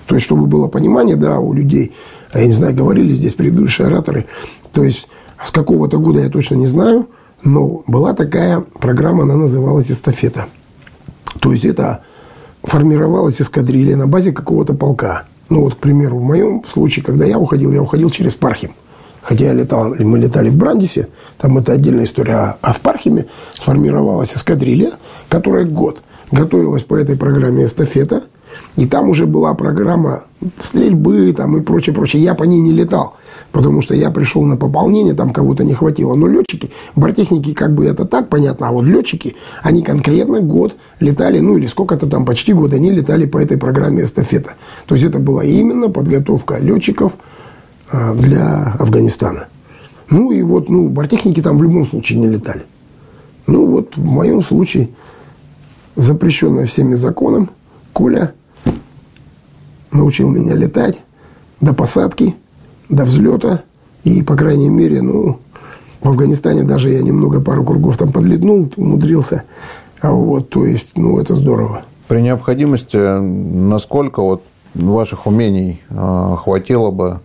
То есть, чтобы было понимание, да, у людей, я не знаю, говорили здесь предыдущие ораторы, то есть, с какого-то года я точно не знаю, но была такая программа, она называлась «Эстафета». То есть, это формировалась эскадрилья на базе какого-то полка. Ну, вот, к примеру, в моем случае, когда я уходил, я уходил через Пархим. Хотя я летал, мы летали в Брандисе, там это отдельная история. А в Пархиме сформировалась эскадрилья, которая год готовилась по этой программе эстафета. И там уже была программа стрельбы там, и прочее, прочее. Я по ней не летал, потому что я пришел на пополнение, там кого-то не хватило. Но летчики, бортехники, как бы это так, понятно. А вот летчики, они конкретно год летали, ну или сколько-то там, почти год, они летали по этой программе эстафета. То есть это была именно подготовка летчиков – а, для Афганистана. Ну и вот, ну, бортехники там в любом случае не летали. Ну вот в моем случае, запрещенное всеми законом, Коля научил меня летать до посадки, до взлета. И, по крайней мере, ну, в Афганистане даже я немного пару кругов там подлетнул, умудрился. А вот, то есть, ну, это здорово. При необходимости, насколько вот ваших умений э, хватило бы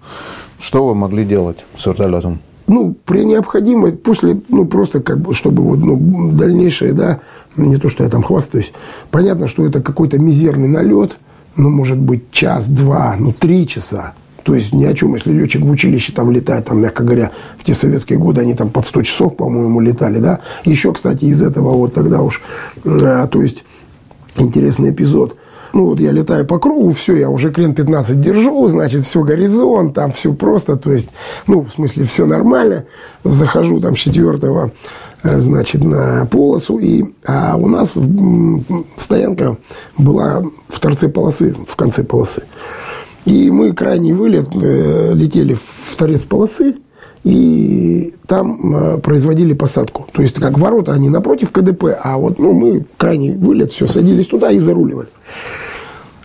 что вы могли делать с вертолетом? Ну, при необходимости, после, ну, просто как бы, чтобы вот, ну, дальнейшее, да, не то, что я там хвастаюсь, понятно, что это какой-то мизерный налет, ну, может быть, час, два, ну, три часа. То есть ни о чем, если летчик в училище там летает, там, мягко говоря, в те советские годы они там под 100 часов, по-моему, летали, да. Еще, кстати, из этого вот тогда уж, э, то есть интересный эпизод – ну, вот я летаю по кругу, все, я уже крен 15 держу, значит, все горизонт, там все просто, то есть, ну, в смысле, все нормально. Захожу там с четвертого, э, значит, на полосу, и а у нас стоянка была в торце полосы, в конце полосы. И мы крайний вылет э, летели в торец полосы, и там э, производили посадку. То есть, как ворота, они напротив КДП, а вот ну, мы крайний вылет, все, садились туда и заруливали.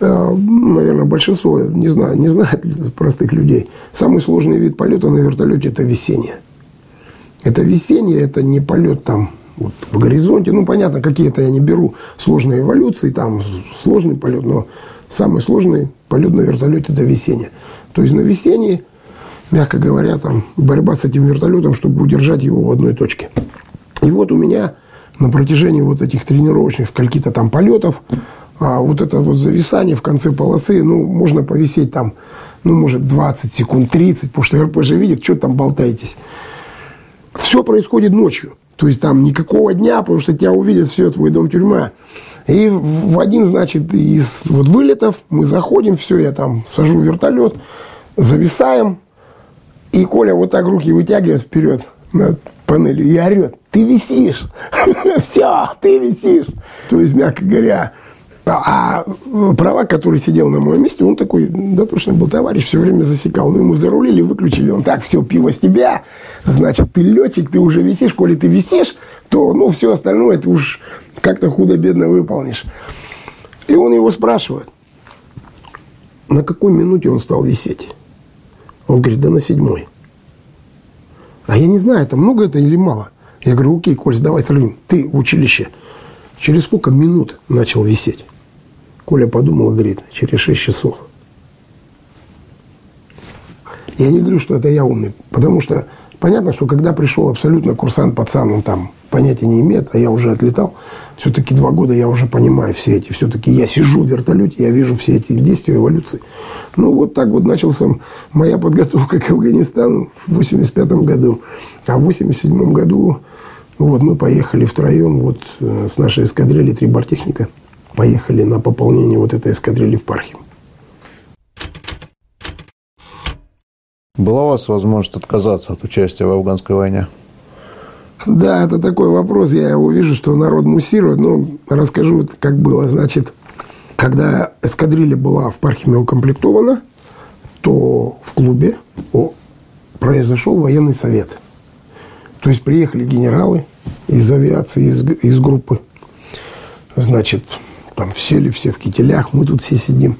Э, наверное, большинство, не знаю, не знает простых людей. Самый сложный вид полета на вертолете – это весеннее. Это весеннее, это не полет там вот, в горизонте. Ну, понятно, какие-то я не беру сложные эволюции, там сложный полет, но самый сложный полет на вертолете – это весеннее. То есть на весеннее, мягко говоря, там борьба с этим вертолетом, чтобы удержать его в одной точке. И вот у меня на протяжении вот этих тренировочных скольки-то там полетов а вот это вот зависание в конце полосы, ну, можно повисеть там, ну, может, 20 секунд, 30, потому что РП же видит, что там болтаетесь. Все происходит ночью. То есть там никакого дня, потому что тебя увидят, все, твой дом тюрьма. И в один, значит, из вот вылетов мы заходим, все, я там сажу вертолет, зависаем, и Коля вот так руки вытягивает вперед над панелью и орет, ты висишь, все, ты висишь. То есть, мягко говоря, а права, который сидел на моем месте, он такой, да точно был товарищ, все время засекал. Ну, ему зарулили, выключили. Он так, все, пиво с тебя. Значит, ты летчик, ты уже висишь. Коли ты висишь, то, ну, все остальное ты уж как-то худо-бедно выполнишь. И он его спрашивает, на какой минуте он стал висеть? Он говорит, да на седьмой. А я не знаю, это много это или мало. Я говорю, окей, Коль, давай сравним. Ты в училище через сколько минут начал висеть? Коля подумал и говорит, через 6 часов. Я не говорю, что это я умный, потому что понятно, что когда пришел абсолютно курсант пацан, он там понятия не имеет, а я уже отлетал, все-таки два года я уже понимаю все эти, все-таки я сижу в вертолете, я вижу все эти действия эволюции. Ну, вот так вот начался моя подготовка к Афганистану в 85 году. А в 87 году вот мы поехали втроем вот э, с нашей эскадрильи три бортехника – поехали на пополнение вот этой эскадрильи в Пархим. Была у вас возможность отказаться от участия в афганской войне? Да, это такой вопрос. Я его вижу, что народ муссирует. Но расскажу, как было. Значит, когда эскадрилья была в Пархиме укомплектована, то в клубе произошел военный совет. То есть приехали генералы из авиации, из, из группы. Значит, там сели все в кителях, мы тут все сидим.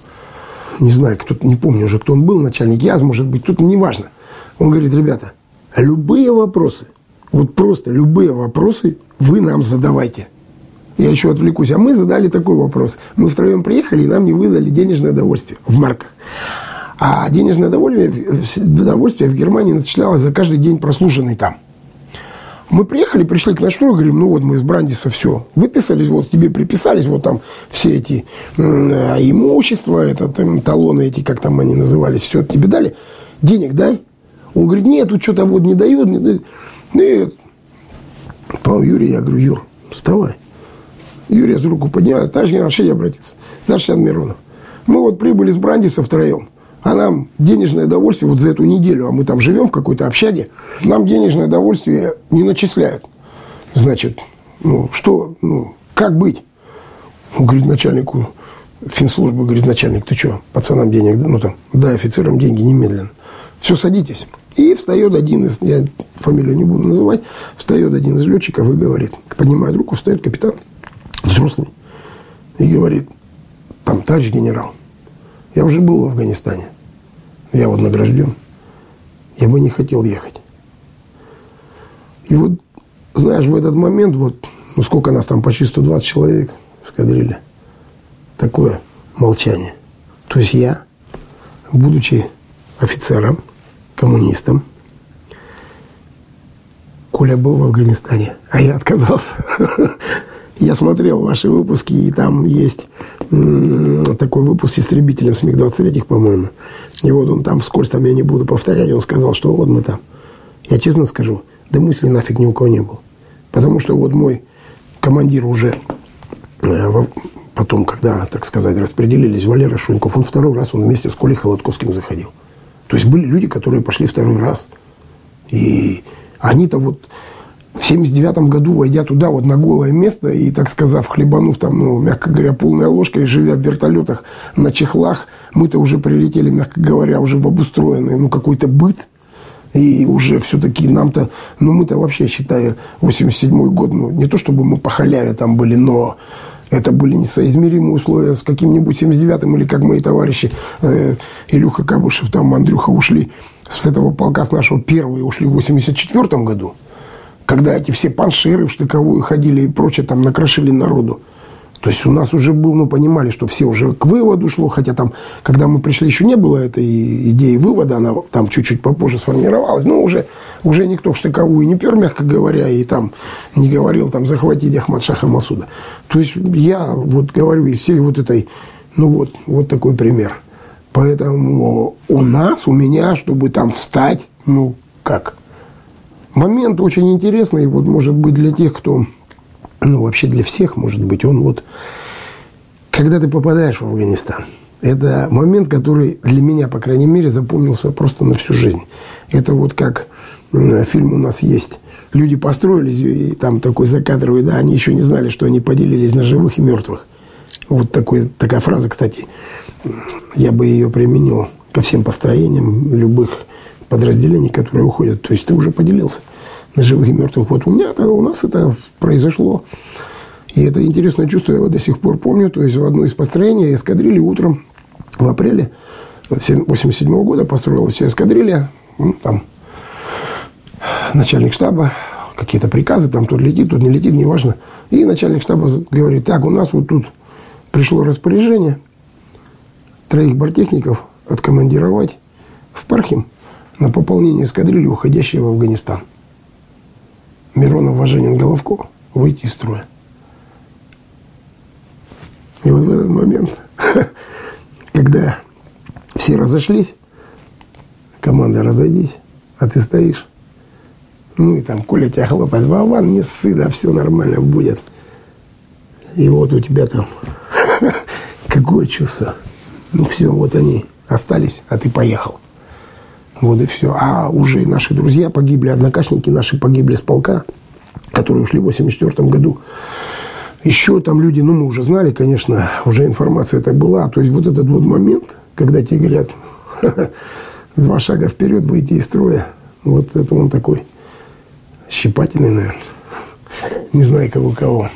Не знаю, кто не помню уже, кто он был, начальник ЯЗ, может быть, тут неважно. Он говорит, ребята, любые вопросы Вот просто любые вопросы вы нам задавайте. Я еще отвлекусь. А мы задали такой вопрос. Мы втроем приехали, и нам не выдали денежное довольствие в марках. А денежное довольствие в Германии начислялось за каждый день прослушанный там. Мы приехали, пришли к началу, говорим, ну вот мы из Брандиса все выписались, вот тебе приписались, вот там все эти э, имущества, это, там, талоны эти, как там они назывались, все тебе дали, денег дай. Он говорит, нет, тут что-то вот не дают. Не дают. Нет. Павел Юрий, я говорю, Юр, вставай. Юрий за руку поднимает, товарищ генерал, я обратиться. Старший Миронов. Мы вот прибыли с Брандиса втроем. А нам денежное удовольствие вот за эту неделю, а мы там живем в какой-то общаге, нам денежное удовольствие не начисляют. Значит, ну, что, ну, как быть? Он говорит начальнику финслужбы, говорит, начальник, ты что, пацанам денег, ну там, дай офицерам деньги немедленно. Все, садитесь. И встает один из, я фамилию не буду называть, встает один из летчиков и говорит, поднимает руку, встает капитан, взрослый, и говорит, там, товарищ генерал, я уже был в Афганистане. Я вот награжден. Я бы не хотел ехать. И вот, знаешь, в этот момент, вот, ну сколько нас там, почти 120 человек эскадрили, такое молчание. То есть я, будучи офицером, коммунистом, Коля был в Афганистане, а я отказался. Я смотрел ваши выпуски, и там есть такой выпуск с истребителем с МиГ-23, по-моему. И вот он там вскользь, там я не буду повторять, он сказал, что вот мы там. Я честно скажу, да мысли нафиг ни у кого не было. Потому что вот мой командир уже э, потом, когда, так сказать, распределились, Валера Шуньков, он второй раз, он вместе с Колей Холодковским заходил. То есть были люди, которые пошли второй раз. И они-то вот в 79 году, войдя туда, вот на голое место, и, так сказав, хлебанув там, ну, мягко говоря, полной ложкой, живя в вертолетах на чехлах, мы-то уже прилетели, мягко говоря, уже в обустроенный, ну, какой-то быт, и уже все-таки нам-то, ну, мы-то вообще, считаю, 87 год, ну, не то чтобы мы по халяве там были, но это были несоизмеримые условия. С каким-нибудь 79-м, или как мои товарищи э, Илюха Кабышев, там Андрюха ушли с этого полка, с нашего первого, ушли в 84 году – когда эти все панширы в штыковую ходили и прочее, там накрошили народу. То есть у нас уже был, ну, понимали, что все уже к выводу шло, хотя там, когда мы пришли, еще не было этой идеи вывода, она там чуть-чуть попозже сформировалась, но уже, уже никто в штыковую не пер, мягко говоря, и там не говорил, там, захватить Ахмад Шаха Масуда. То есть я вот говорю из всей вот этой, ну, вот, вот такой пример. Поэтому у нас, у меня, чтобы там встать, ну, как, Момент очень интересный, вот может быть для тех, кто, ну вообще для всех, может быть, он вот, когда ты попадаешь в Афганистан, это момент, который для меня, по крайней мере, запомнился просто на всю жизнь. Это вот как фильм у нас есть. Люди построились, и там такой закадровый, да, они еще не знали, что они поделились на живых и мертвых. Вот такой, такая фраза, кстати, я бы ее применил ко всем построениям любых подразделений, которые уходят. То есть ты уже поделился на живых и мертвых. Вот у меня, у нас это произошло. И это интересное чувство я его до сих пор помню. То есть в одно из построений эскадрильи утром в апреле 1987 года построилась эскадрилья. Ну, там начальник штаба, какие-то приказы, там тут летит, тут не летит, неважно. И начальник штаба говорит, так, у нас вот тут пришло распоряжение троих бортехников откомандировать в Пархим на пополнение эскадрильи, уходящей в Афганистан. Миронов, Важенин, Головко выйти из строя. И вот в этот момент, когда все разошлись, команда разойдись, а ты стоишь, ну и там Коля тебя хлопает, Вован, не ссы, да все нормально будет. И вот у тебя там какое чувство. Ну все, вот они остались, а ты поехал. Вот и все. А уже наши друзья погибли, однокашники наши погибли с полка, которые ушли в 84 году. Еще там люди, ну, мы уже знали, конечно, уже информация это была. То есть вот этот вот момент, когда тебе говорят, два шага вперед, выйти из строя, вот это он такой щипательный, наверное. Не знаю, кого кого.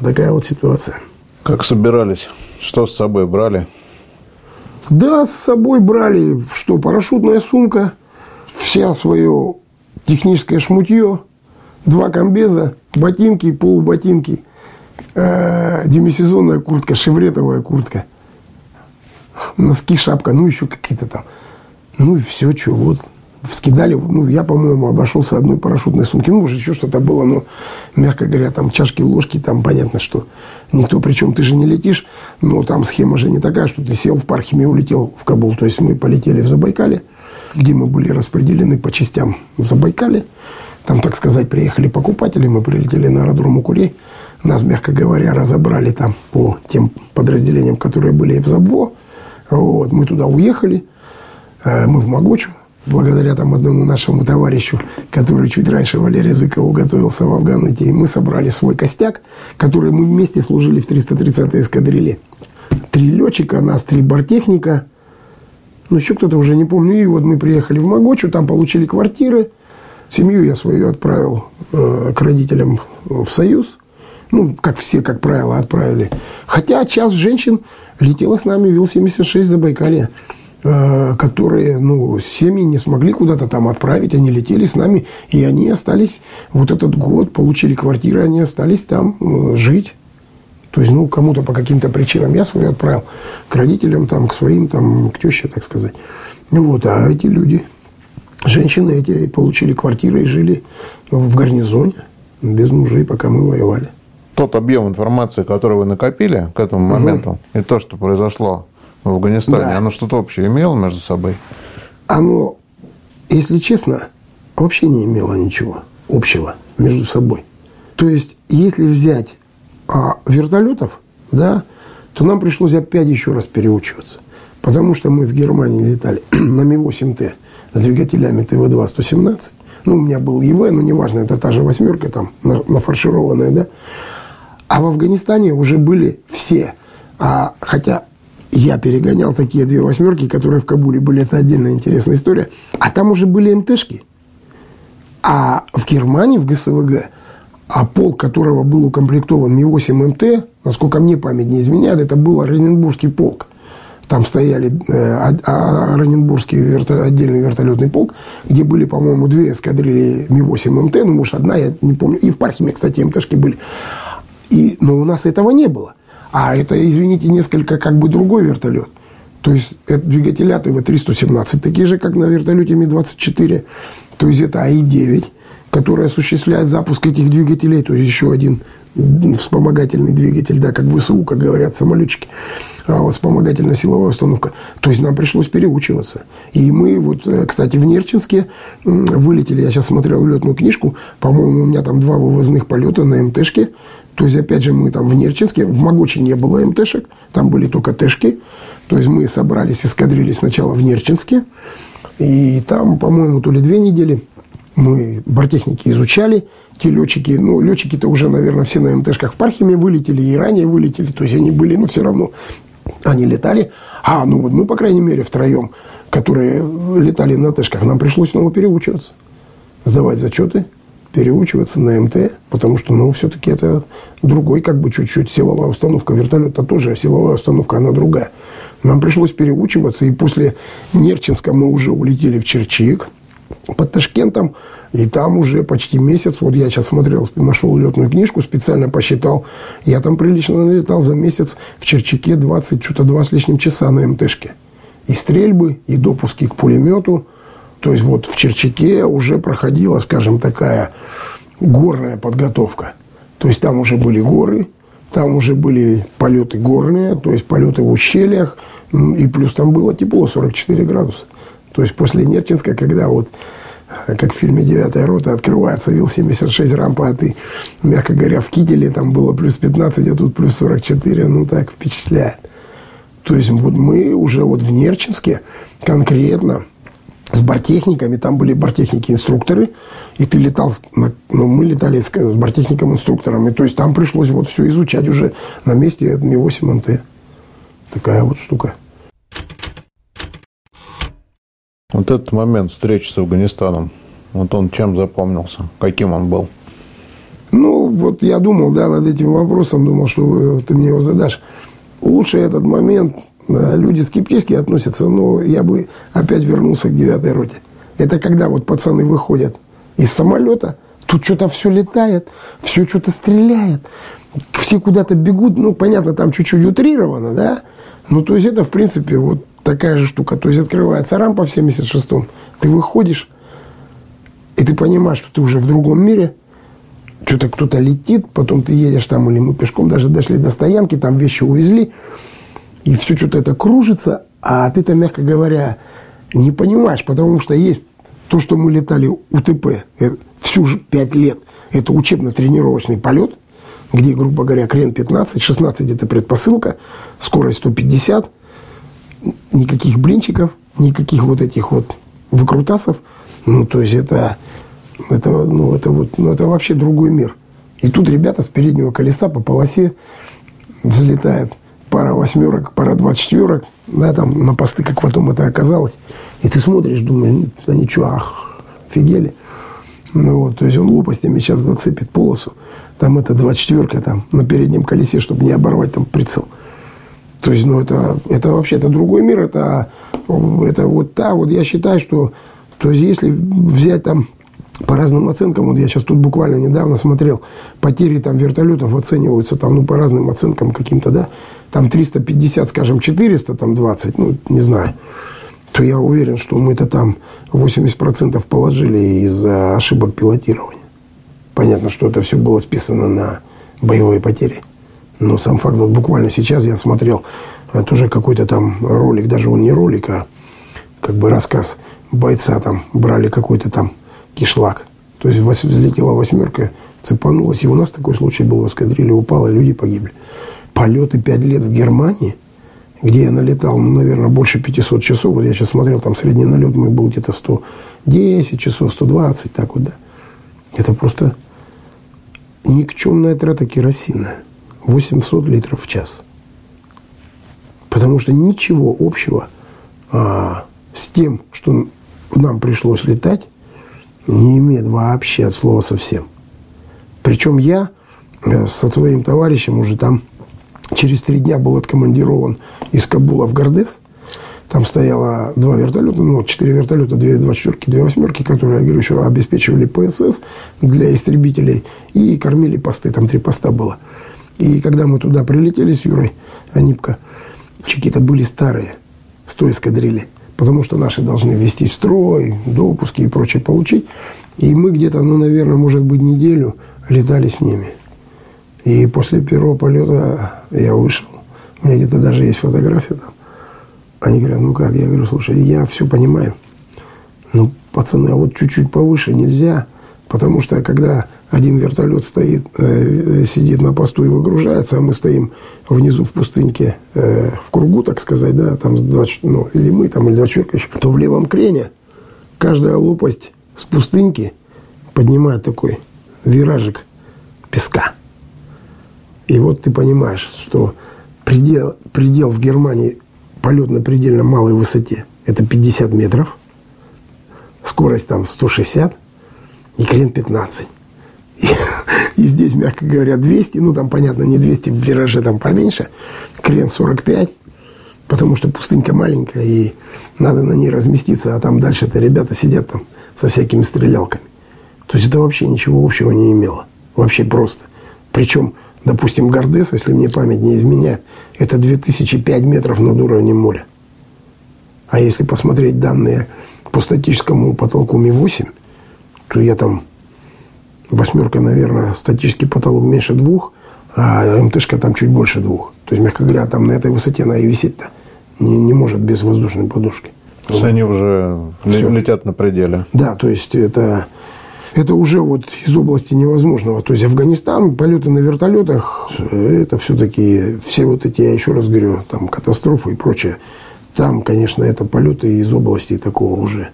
Такая вот ситуация. Как собирались? Что с собой брали? Да, с собой брали, что, парашютная сумка, вся свое техническое шмутье, два комбеза, ботинки, полуботинки, э, демисезонная куртка, шевретовая куртка, носки, шапка, ну еще какие-то там. Ну и все, что вот скидали, ну, я, по-моему, обошелся одной парашютной сумки. Ну, может, еще что-то было, но, мягко говоря, там чашки, ложки, там понятно, что никто, причем ты же не летишь, но там схема же не такая, что ты сел в пархиме и улетел в Кабул. То есть мы полетели в Забайкале, где мы были распределены по частям в Забайкале. Там, так сказать, приехали покупатели, мы прилетели на аэродром Укурей. Нас, мягко говоря, разобрали там по тем подразделениям, которые были в Забво. Вот, мы туда уехали, э, мы в Могочу, благодаря там одному нашему товарищу, который чуть раньше Валерия Зыкова готовился в Афган идти, мы собрали свой костяк, который мы вместе служили в 330-й эскадрилье. Три летчика, нас три бортехника, ну, еще кто-то уже не помню. И вот мы приехали в Могочу, там получили квартиры. Семью я свою отправил э, к родителям в Союз. Ну, как все, как правило, отправили. Хотя часть женщин летела с нами Вил-76 за Байкалье. Э, которые, ну, семьи не смогли куда-то там отправить, они летели с нами, и они остались вот этот год, получили квартиры, они остались там э, жить. То есть, ну, кому-то по каким-то причинам я свой отправил к родителям, там, к своим, там, к теще, так сказать. Ну, вот, а эти люди, женщины эти, получили квартиры и жили в гарнизоне без мужей, пока мы воевали. Тот объем информации, который вы накопили к этому моменту, угу. и то, что произошло в Афганистане, да. оно что-то общее имело между собой? Оно, если честно, вообще не имело ничего общего между собой. То есть, если взять а, вертолетов, да, то нам пришлось опять еще раз переучиваться. Потому что мы в Германии летали на Ми-8Т с двигателями ТВ-2-117. Ну, у меня был ЕВ, но неважно, это та же восьмерка там нафаршированная, да. А в Афганистане уже были все. А, хотя я перегонял такие две восьмерки, которые в Кабуле были. Это отдельная интересная история. А там уже были МТшки. А в Германии, в ГСВГ, а полк которого был укомплектован Ми-8 МТ, насколько мне память не изменяет, это был Оренбургский полк. Там стояли э, Оренбургский верто, отдельный вертолетный полк, где были, по-моему, две эскадрильи Ми-8 МТ, ну, может, одна, я не помню. И в Пархиме, кстати, МТшки были. И, но у нас этого не было. А это, извините, несколько как бы другой вертолет. То есть это двигателя ТВ-317, такие же, как на вертолете Ми-24. То есть это АИ-9, который осуществляет запуск этих двигателей. То есть еще один вспомогательный двигатель, да, как ВСУ, как говорят самолетчики, а вот вспомогательная силовая установка. То есть нам пришлось переучиваться. И мы вот, э, кстати, в Нерчинске вылетели, я сейчас смотрел летную книжку, по-моему, у меня там два вывозных полета на МТшке, то есть, опять же, мы там в Нерчинске, в Могоче не было МТшек, там были только Тэшки. То есть, мы собрались, эскадрили сначала в Нерчинске. И там, по-моему, то ли две недели мы бортехники изучали. Те летчики, ну, летчики-то уже, наверное, все на МТшках в Пархиме вылетели и ранее вылетели. То есть, они были, но все равно они летали. А, ну вот мы, по крайней мере, втроем, которые летали на Тэшках, нам пришлось снова переучиваться, сдавать зачеты – переучиваться на МТ, потому что, ну, все-таки это другой, как бы, чуть-чуть силовая установка. Вертолета тоже силовая установка, она другая. Нам пришлось переучиваться, и после Нерчинска мы уже улетели в Черчик под Ташкентом, и там уже почти месяц, вот я сейчас смотрел, нашел летную книжку, специально посчитал, я там прилично налетал за месяц в Черчике 20, что-то два с лишним часа на МТшке. И стрельбы, и допуски к пулемету – то есть вот в Черчаке уже проходила, скажем, такая горная подготовка. То есть там уже были горы, там уже были полеты горные, то есть полеты в ущельях, и плюс там было тепло, 44 градуса. То есть после Нерчинска, когда вот как в фильме «Девятая рота» открывается Вил-76 рампа, а ты, мягко говоря, в кителе, там было плюс 15, а тут плюс 44, ну так впечатляет. То есть вот мы уже вот в Нерчинске конкретно с бортехниками, там были бортехники-инструкторы, и ты летал, на, ну, мы летали с, с бортехником-инструктором, и то есть там пришлось вот все изучать уже на месте Ми-8 МТ. Такая вот штука. Вот этот момент встречи с Афганистаном, вот он чем запомнился? Каким он был? Ну, вот я думал, да, над этим вопросом, думал, что ты мне его задашь. Лучше этот момент люди скептически относятся, но я бы опять вернулся к девятой роте. Это когда вот пацаны выходят из самолета, Тут что-то все летает, все что-то стреляет, все куда-то бегут. Ну, понятно, там чуть-чуть утрировано, да? Ну, то есть это, в принципе, вот такая же штука. То есть открывается рампа в 76-м, ты выходишь, и ты понимаешь, что ты уже в другом мире, что-то кто-то летит, потом ты едешь там, или мы пешком даже дошли до стоянки, там вещи увезли, и все что-то это кружится, а ты-то, мягко говоря, не понимаешь, потому что есть то, что мы летали УТП э, всю же пять лет, это учебно-тренировочный полет, где, грубо говоря, крен 15, 16 это предпосылка, скорость 150, никаких блинчиков, никаких вот этих вот выкрутасов. Ну, то есть это, это, ну, это, вот, ну, это вообще другой мир. И тут ребята с переднего колеса по полосе взлетают пара восьмерок, пара двадцать четверок, да, там на посты, как потом это оказалось. И ты смотришь, думаешь, ну, они что, ах, офигели. Ну, вот, то есть он лопастями сейчас зацепит полосу. Там это 24 там на переднем колесе, чтобы не оборвать там прицел. То есть, ну, это, это вообще это другой мир, это, это вот та, вот я считаю, что, то есть, если взять там по разным оценкам, вот я сейчас тут буквально недавно смотрел, потери там вертолетов оцениваются там, ну, по разным оценкам каким-то, да, там 350, скажем, 400, там 20, ну, не знаю, то я уверен, что мы-то там 80% положили из-за ошибок пилотирования. Понятно, что это все было списано на боевые потери. Но сам факт, вот буквально сейчас я смотрел тоже какой-то там ролик, даже он не ролик, а как бы рассказ бойца там, брали какой-то там кишлак. То есть взлетела восьмерка, цепанулась. И у нас такой случай был в эскадрилье, упала, люди погибли полеты 5 лет в Германии, где я налетал, ну, наверное, больше 500 часов. Вот я сейчас смотрел, там средний налет мой был где-то 110 часов, 120, так вот, да. Это просто никчемная трата керосина. 800 литров в час. Потому что ничего общего а, с тем, что нам пришлось летать, не имеет вообще от слова совсем. Причем я э, со своим товарищем уже там Через три дня был откомандирован из Кабула в Гордес. Там стояло два вертолета, ну, четыре вертолета, две два четверки, две восьмерки, которые, я говорю, еще обеспечивали ПСС для истребителей и кормили посты. Там три поста было. И когда мы туда прилетели с Юрой Анипко, чеки-то были старые, с той эскадрильи. Потому что наши должны вести строй, допуски и прочее получить. И мы где-то, ну, наверное, может быть, неделю летали с ними. И после первого полета я вышел. У меня где-то даже есть фотография там. Они говорят, ну как? Я говорю, слушай, я все понимаю. Ну, пацаны, а вот чуть-чуть повыше нельзя. Потому что когда один вертолет стоит, э, сидит на посту и выгружается, а мы стоим внизу в пустыньке, э, в кругу, так сказать, да, там, 20, ну, или мы там, или два человека то в левом крене каждая лопасть с пустыньки поднимает такой виражик песка. И вот ты понимаешь, что предел, предел в Германии полет на предельно малой высоте – это 50 метров, скорость там 160 и крен 15. И, и здесь, мягко говоря, 200, ну там, понятно, не 200, в вираже там поменьше, крен 45, потому что пустынька маленькая, и надо на ней разместиться, а там дальше-то ребята сидят там со всякими стрелялками. То есть это вообще ничего общего не имело. Вообще просто. Причем Допустим, Гордес, если мне память не изменяет, это 2005 метров над уровнем моря. А если посмотреть данные по статическому потолку Ми-8, то я там восьмерка, наверное, статический потолок меньше двух, а МТшка там чуть больше двух. То есть, мягко говоря, там на этой высоте она и висит-то не, не может без воздушной подушки. То есть они уже Все. летят на пределе. Да, то есть это это уже вот из области невозможного. То есть Афганистан, полеты на вертолетах, это все-таки все вот эти, я еще раз говорю, там катастрофы и прочее. Там, конечно, это полеты из области такого уже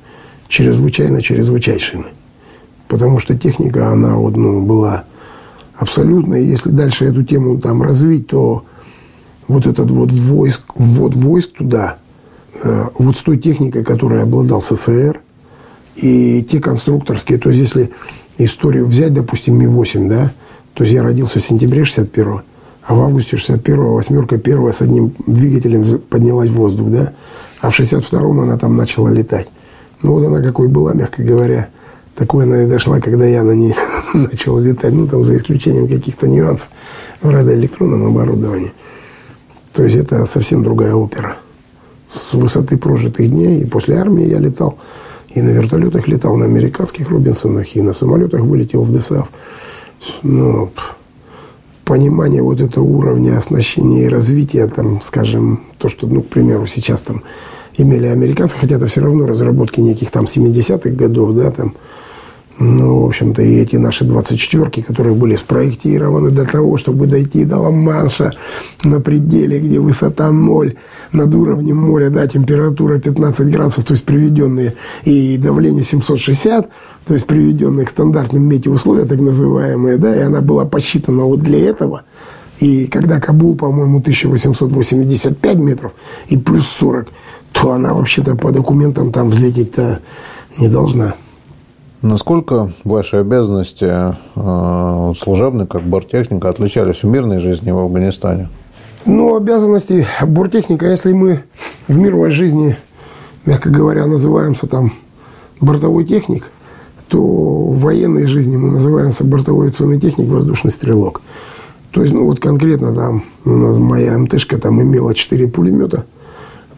чрезвычайно чрезвычайшины. Потому что техника, она вот, ну, была абсолютно. Если дальше эту тему там развить, то вот этот вот войск, ввод войск туда, э, вот с той техникой, которой обладал СССР, и те конструкторские, то есть если историю взять, допустим, Ми-8, да, то есть я родился в сентябре 61-го, а в августе 61-го восьмерка первая с одним двигателем поднялась в воздух, да, а в 62-м она там начала летать. Ну вот она какой была, мягко говоря, такой она и дошла, когда я на ней начал летать, ну, там, за исключением каких-то нюансов в радиоэлектронном оборудовании. То есть это совсем другая опера. С высоты прожитых дней, и после армии я летал, и на вертолетах летал, на американских Робинсонах, и на самолетах вылетел в ДСАФ. Но понимание вот этого уровня оснащения и развития, там, скажем, то, что, ну, к примеру, сейчас там имели американцы, хотя это все равно разработки неких там 70-х годов, да, там, ну, в общем-то, и эти наши 24-ки, которые были спроектированы для того, чтобы дойти до Ла-Манша на пределе, где высота ноль, над уровнем моря, да, температура 15 градусов, то есть приведенные, и давление 760, то есть приведенные к стандартным метеоусловиям, так называемые, да, и она была посчитана вот для этого. И когда Кабул, по-моему, 1885 метров и плюс 40, то она вообще-то по документам там взлететь-то не должна. Насколько ваши обязанности э, служебные, как борттехника, отличались в мирной жизни в Афганистане? Ну, обязанности борттехника, если мы в мировой жизни, мягко говоря, называемся там бортовой техник, то в военной жизни мы называемся бортовой авиационный техник, воздушный стрелок. То есть, ну вот конкретно там моя МТшка там имела 4 пулемета,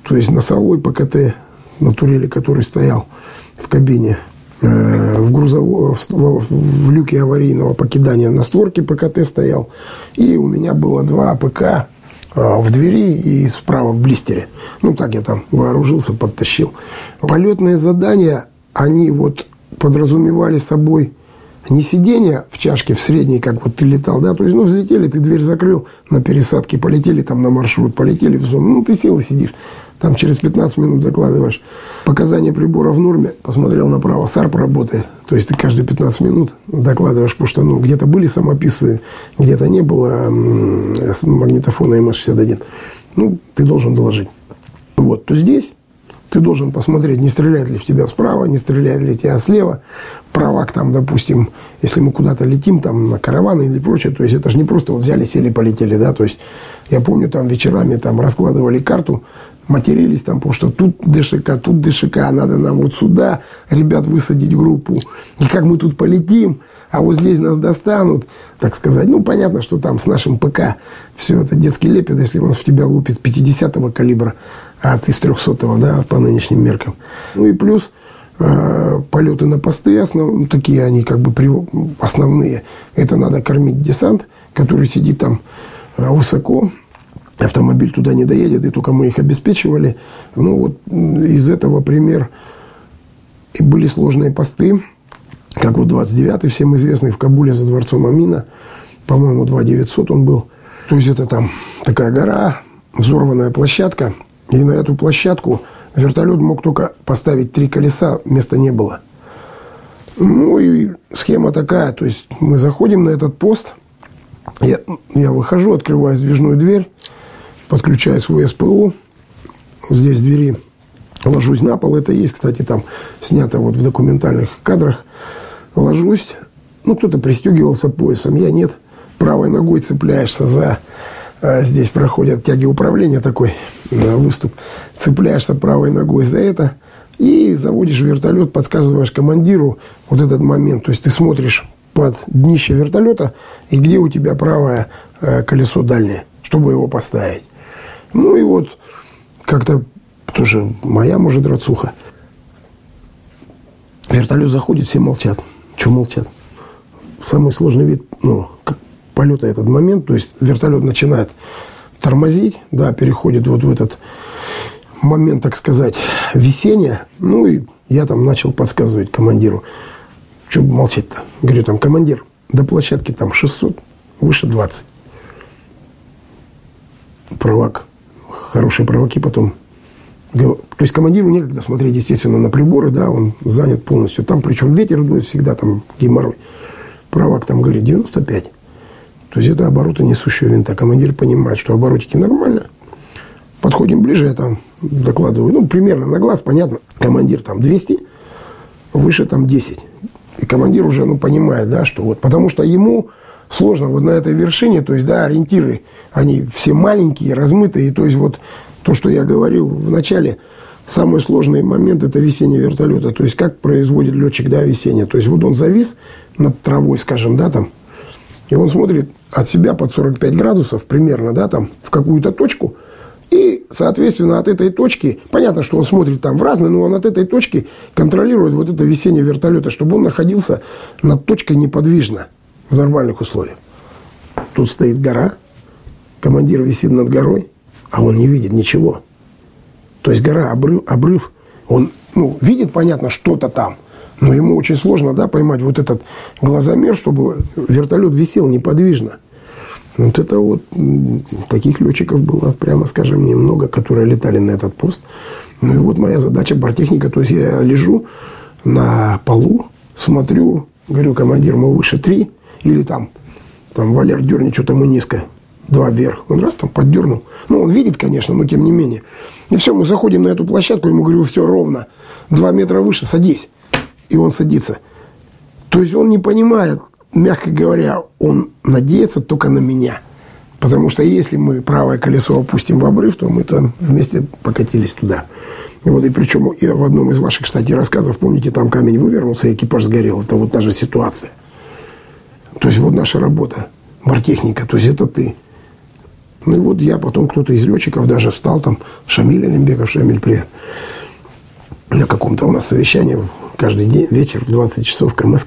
то есть носовой ПКТ на турели, который стоял в кабине, Э, в, грузовом, в, в люке аварийного покидания на створке ПКТ стоял. И у меня было два АПК э, в двери и справа в блистере. Ну, так я там вооружился, подтащил. Полетные задания, они вот подразумевали собой не сидение в чашке в средней, как вот ты летал, да, то есть, ну, взлетели, ты дверь закрыл на пересадке, полетели там на маршрут, полетели в зону, ну, ты сел и сидишь. Там через 15 минут докладываешь. Показания прибора в норме. Посмотрел направо. САРП работает. То есть ты каждые 15 минут докладываешь, потому что ну, где-то были самописы, где-то не было магнитофона МС-61. Ну, ты должен доложить. Вот. То здесь ты должен посмотреть, не стреляет ли в тебя справа, не стреляет ли тебя слева. Правак там, допустим, если мы куда-то летим, там на караваны или прочее, то есть это же не просто вот взяли, сели, полетели, да, то есть я помню, там вечерами там раскладывали карту, матерились там, потому что тут ДШК, тут ДШК, надо нам вот сюда ребят высадить группу. И как мы тут полетим, а вот здесь нас достанут, так сказать. Ну, понятно, что там с нашим ПК все это детский лепет, если он в тебя лупит 50-го калибра, а ты с 300-го, да, по нынешним меркам. Ну и плюс э, полеты на посты, основ, ну, такие они как бы основные. Это надо кормить десант, который сидит там э, высоко, автомобиль туда не доедет, и только мы их обеспечивали. Ну, вот из этого пример. И были сложные посты, как вот 29-й, всем известный, в Кабуле за дворцом Амина. По-моему, 2900 он был. То есть это там такая гора, взорванная площадка. И на эту площадку вертолет мог только поставить три колеса, места не было. Ну и схема такая, то есть мы заходим на этот пост, я, я выхожу, открываю сдвижную дверь, подключаю свой СПУ, здесь двери ложусь на пол, это есть, кстати, там снято вот в документальных кадрах, ложусь, ну, кто-то пристегивался поясом, я нет, правой ногой цепляешься за, а здесь проходят тяги управления такой да, выступ, цепляешься правой ногой за это, и заводишь вертолет, подсказываешь командиру вот этот момент, то есть ты смотришь под днище вертолета, и где у тебя правое э, колесо дальнее, чтобы его поставить. Ну и вот как-то тоже моя, может, драцуха. Вертолет заходит, все молчат. Что молчат? Самый сложный вид, ну, как полета этот момент, то есть вертолет начинает тормозить, да, переходит вот в этот момент, так сказать, весенния. Ну и я там начал подсказывать командиру, что молчать-то. Говорю, там, командир, до площадки там 600, выше 20. Провак хорошие провоки потом. То есть командиру некогда смотреть, естественно, на приборы, да, он занят полностью. Там, причем ветер дует всегда, там геморрой. Провак там говорит 95. То есть это обороты несущего винта. Командир понимает, что оборотики нормально. Подходим ближе, я там докладываю. Ну, примерно на глаз, понятно. Командир там 200, выше там 10. И командир уже, ну, понимает, да, что вот. Потому что ему сложно вот на этой вершине, то есть, да, ориентиры, они все маленькие, размытые, то есть, вот то, что я говорил в начале, самый сложный момент – это весеннее вертолета. То есть, как производит летчик, да, весеннее. То есть, вот он завис над травой, скажем, да, там, и он смотрит от себя под 45 градусов примерно, да, там, в какую-то точку. И, соответственно, от этой точки, понятно, что он смотрит там в разные, но он от этой точки контролирует вот это весеннее вертолета, чтобы он находился над точкой неподвижно в нормальных условиях. Тут стоит гора, командир висит над горой, а он не видит ничего. То есть гора, обрыв, обрыв он ну, видит, понятно, что-то там, но ему очень сложно да, поймать вот этот глазомер, чтобы вертолет висел неподвижно. Вот это вот таких летчиков было, прямо скажем, немного, которые летали на этот пост. Ну и вот моя задача бортехника. То есть я лежу на полу, смотрю, говорю, командир, мы выше три, или там, там Валер, дерни, что-то мы низко два вверх. Он раз там поддернул. Ну, он видит, конечно, но тем не менее. И все, мы заходим на эту площадку, ему говорю, все ровно. Два метра выше, садись. И он садится. То есть он не понимает, мягко говоря, он надеется только на меня. Потому что если мы правое колесо опустим в обрыв, то мы там вместе покатились туда. И вот и причем и в одном из ваших, кстати, рассказов, помните, там камень вывернулся, и экипаж сгорел. Это вот та же ситуация. То есть вот наша работа, бортехника, то есть это ты. Ну и вот я, потом кто-то из летчиков даже встал, там, Шамиль Олимбеков, Шамиль, привет. На каком-то у нас совещании каждый день, вечер в 20 часов КМС.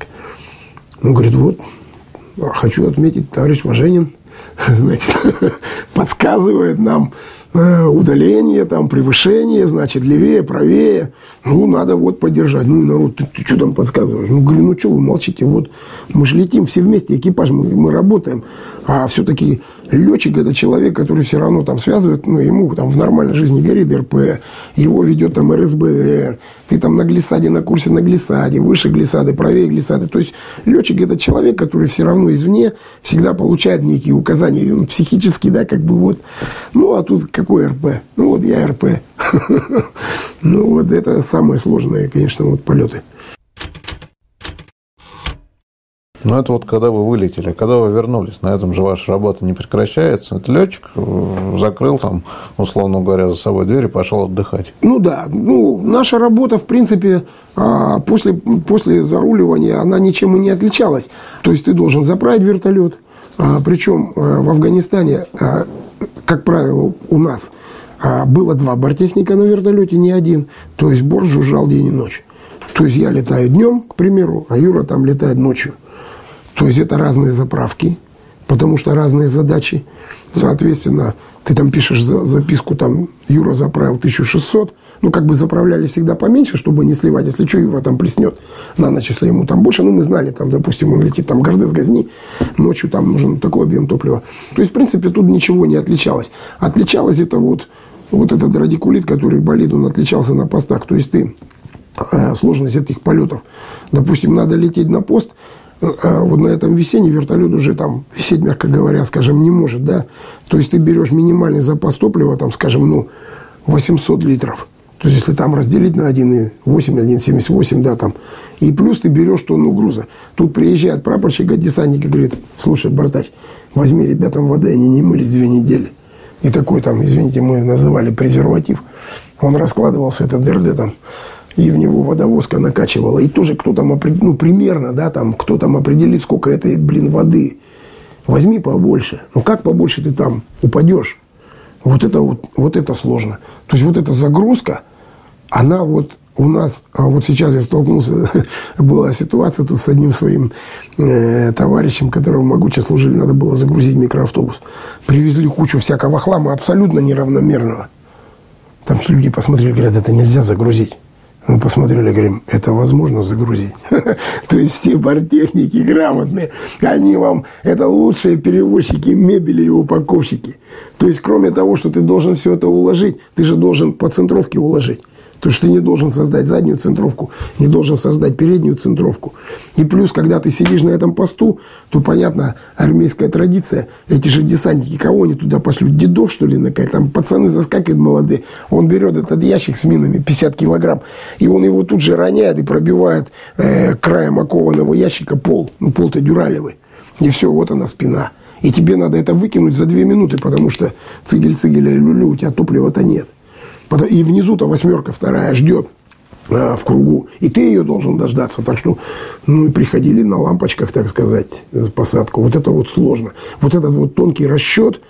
Он говорит, вот, хочу отметить, товарищ Важенин, значит, подсказывает нам, удаление, там, превышение, значит, левее, правее. Ну, надо вот поддержать. Ну, народ, ты, ты что там подсказываешь? Ну, говорю, ну, что вы молчите? Вот мы же летим все вместе, экипаж, мы, мы работаем. А все-таки летчик – это человек, который все равно там связывает, ну, ему там в нормальной жизни горит РП, его ведет там РСБ, ты там на глиссаде, на курсе на глиссаде, выше глиссады, правее глиссады. То есть летчик – это человек, который все равно извне всегда получает некие указания. Он психически, да, как бы вот. Ну, а тут какой РП? Ну, вот я РП. Ну, вот это самые сложные, конечно, вот полеты. Ну, это вот когда вы вылетели, когда вы вернулись, на этом же ваша работа не прекращается. Это летчик э, закрыл там, условно говоря, за собой дверь и пошел отдыхать. Ну да, ну, наша работа, в принципе, а, после, после заруливания, она ничем и не отличалась. То есть ты должен заправить вертолет, а, причем э, в Афганистане, а, как правило, у нас было два бортехника на вертолете, не один. То есть борт жужжал день и ночь. То есть я летаю днем, к примеру, а Юра там летает ночью. То есть это разные заправки, потому что разные задачи. Соответственно, ты там пишешь записку, там Юра заправил 1600, ну, как бы заправляли всегда поменьше, чтобы не сливать. Если что, Юра там плеснет на ночь, если ему там больше. Ну, мы знали, там, допустим, он летит там Гордес Газни, ночью там нужен такой объем топлива. То есть, в принципе, тут ничего не отличалось. Отличалось это вот, вот этот радикулит, который болит, он отличался на постах. То есть, ты э, сложность этих полетов. Допустим, надо лететь на пост, а вот на этом весеннем вертолет уже там висеть, мягко говоря, скажем, не может, да. То есть ты берешь минимальный запас топлива, там, скажем, ну, 800 литров. То есть, если там разделить на 1,8, 1,78, да, там, и плюс ты берешь тонну груза. Тут приезжает прапорщик от десантника, говорит, слушай, бортач, возьми ребятам воды, они не мылись две недели. И такой там, извините, мы называли презерватив. Он раскладывался, этот ДРД там, и в него водовозка накачивала. И тоже кто там, ну, примерно, да, там, кто там определит, сколько этой, блин, воды. Возьми побольше. Ну, как побольше ты там упадешь? Вот это вот, вот это сложно. То есть, вот эта загрузка, она вот у нас, а вот сейчас я столкнулся, была ситуация тут с одним своим э, товарищем, которого могуче служили, надо было загрузить микроавтобус. Привезли кучу всякого хлама, абсолютно неравномерного. Там люди посмотрели, говорят, это нельзя загрузить. Мы посмотрели, говорим, это возможно загрузить. То есть все бортехники грамотные, они вам, это лучшие перевозчики мебели и упаковщики. То есть кроме того, что ты должен все это уложить, ты же должен по центровке уложить. То, что ты не должен создать заднюю центровку, не должен создать переднюю центровку. И плюс, когда ты сидишь на этом посту, то, понятно, армейская традиция, эти же десантники, кого они туда пошлют? Дедов, что ли, накать? Там пацаны заскакивают молодые. Он берет этот ящик с минами, 50 килограмм, и он его тут же роняет и пробивает э, краем окованного ящика пол. Ну, пол-то дюралевый. И все, вот она спина. И тебе надо это выкинуть за две минуты, потому что цигель-цигель, люлю, у тебя топлива-то нет. И внизу-то восьмерка вторая ждет э, в кругу, и ты ее должен дождаться. Так что, ну, и приходили на лампочках, так сказать, посадку. Вот это вот сложно. Вот этот вот тонкий расчет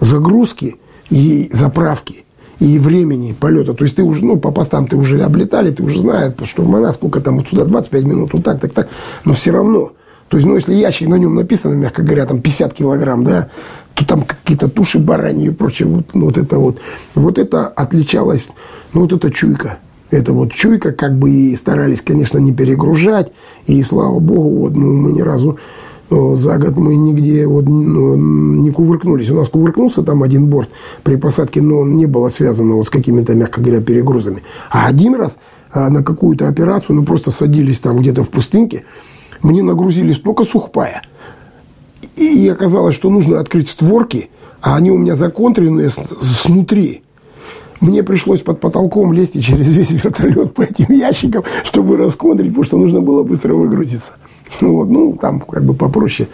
загрузки и заправки и времени полета. То есть ты уже, ну, по постам ты уже облетали, ты уже знаешь, что в сколько там, вот сюда 25 минут, вот так, так, так. Но все равно. То есть, ну, если ящик на нем написано, мягко говоря, там 50 килограмм, да, то там какие-то туши бараньи и прочее. Вот, ну, вот это вот. Вот это отличалось, ну, вот это чуйка. Это вот чуйка, как бы и старались, конечно, не перегружать. И слава богу, вот, ну, мы ни разу за год мы нигде вот, ну, не кувыркнулись. У нас кувыркнулся там один борт при посадке, но он не было связано вот с какими-то, мягко говоря, перегрузами. А один раз а, на какую-то операцию, ну просто садились там где-то в пустынке, мне нагрузили столько сухпая. И оказалось, что нужно открыть створки, а они у меня законтренные снутри. Мне пришлось под потолком лезть и через весь вертолет по этим ящикам, чтобы расконтрить, потому что нужно было быстро выгрузиться. Ну, вот, ну, там как бы попроще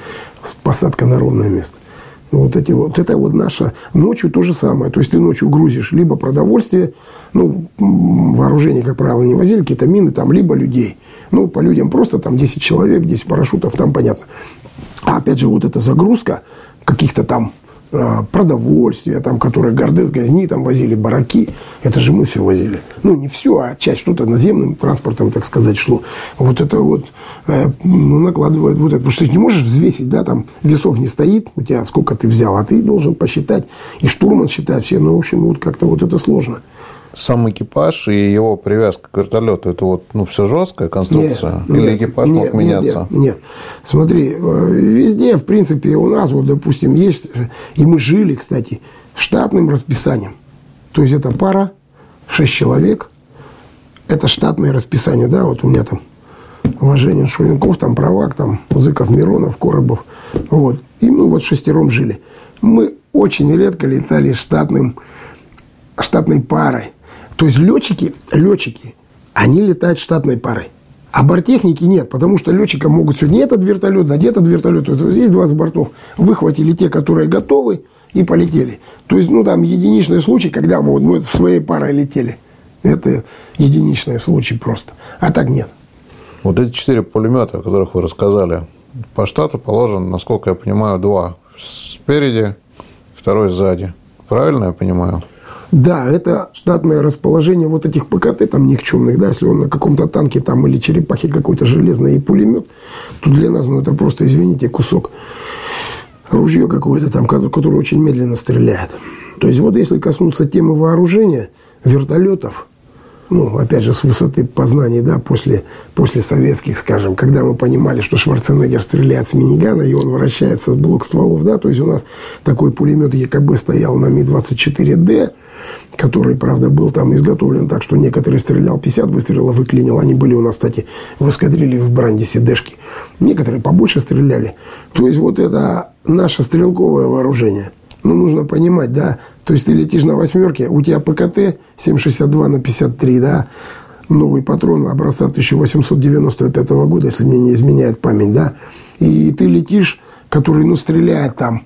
посадка на ровное место. Вот, эти, вот это вот наша... Ночью то же самое. То есть, ты ночью грузишь либо продовольствие, ну, вооружение, как правило, не возили, какие-то мины там, либо людей. Ну, по людям просто там 10 человек, 10 парашютов, там понятно. А опять же, вот эта загрузка каких-то там Э, продовольствие, там, которое Гордес, Газни там возили, бараки. Это же мы все возили. Ну, не все, а часть что-то наземным транспортом, так сказать, шло. Вот это вот э, ну, накладывает вот это. Потому что ты не можешь взвесить, да, там весов не стоит, у тебя сколько ты взял, а ты должен посчитать. И штурман считает все. Ну, в общем, вот как-то вот это сложно сам экипаж и его привязка к вертолету, это вот ну, все жесткая конструкция? Нет, Или нет, экипаж нет, мог меняться? Нет, нет, Смотри, э, везде, в принципе, у нас, вот, допустим, есть, и мы жили, кстати, штатным расписанием. То есть, это пара, шесть человек, это штатное расписание, да, вот у меня там Важенин, Шуренков, там Провак, там Зыков, Миронов, Коробов. Вот. И мы вот шестером жили. Мы очень редко летали штатным, штатной парой. То есть летчики, летчики, они летают штатной парой. А бортехники нет, потому что летчикам могут сегодня этот вертолет, да этот вертолет. Вот здесь 20 бортов. Выхватили те, которые готовы, и полетели. То есть, ну, там единичный случай, когда мы, мы своей парой летели. Это единичный случай просто. А так нет. Вот эти четыре пулемета, о которых вы рассказали, по штату положено, насколько я понимаю, два спереди, второй сзади. Правильно я понимаю? Да, это штатное расположение вот этих ПКТ там никчемных, да, если он на каком-то танке там или черепахе какой-то железный и пулемет, то для нас, ну, это просто, извините, кусок ружье какое-то там, которое очень медленно стреляет. То есть, вот если коснуться темы вооружения, вертолетов, ну, опять же, с высоты познаний, да, после, после советских, скажем, когда мы понимали, что Шварценеггер стреляет с минигана, и он вращается с блок стволов, да, то есть у нас такой пулемет ЕКБ стоял на Ми-24Д, который, правда, был там изготовлен так, что некоторые стрелял 50 выстрелов и. Они были у нас, кстати, в эскадрилье в Брандисе Дэшки. Некоторые побольше стреляли. То есть вот это наше стрелковое вооружение. Ну, нужно понимать, да. То есть ты летишь на восьмерке, у тебя ПКТ 7,62 на 53, да, новый патрон образца 1895 года, если мне не изменяет память, да, и ты летишь, который, ну, стреляет там,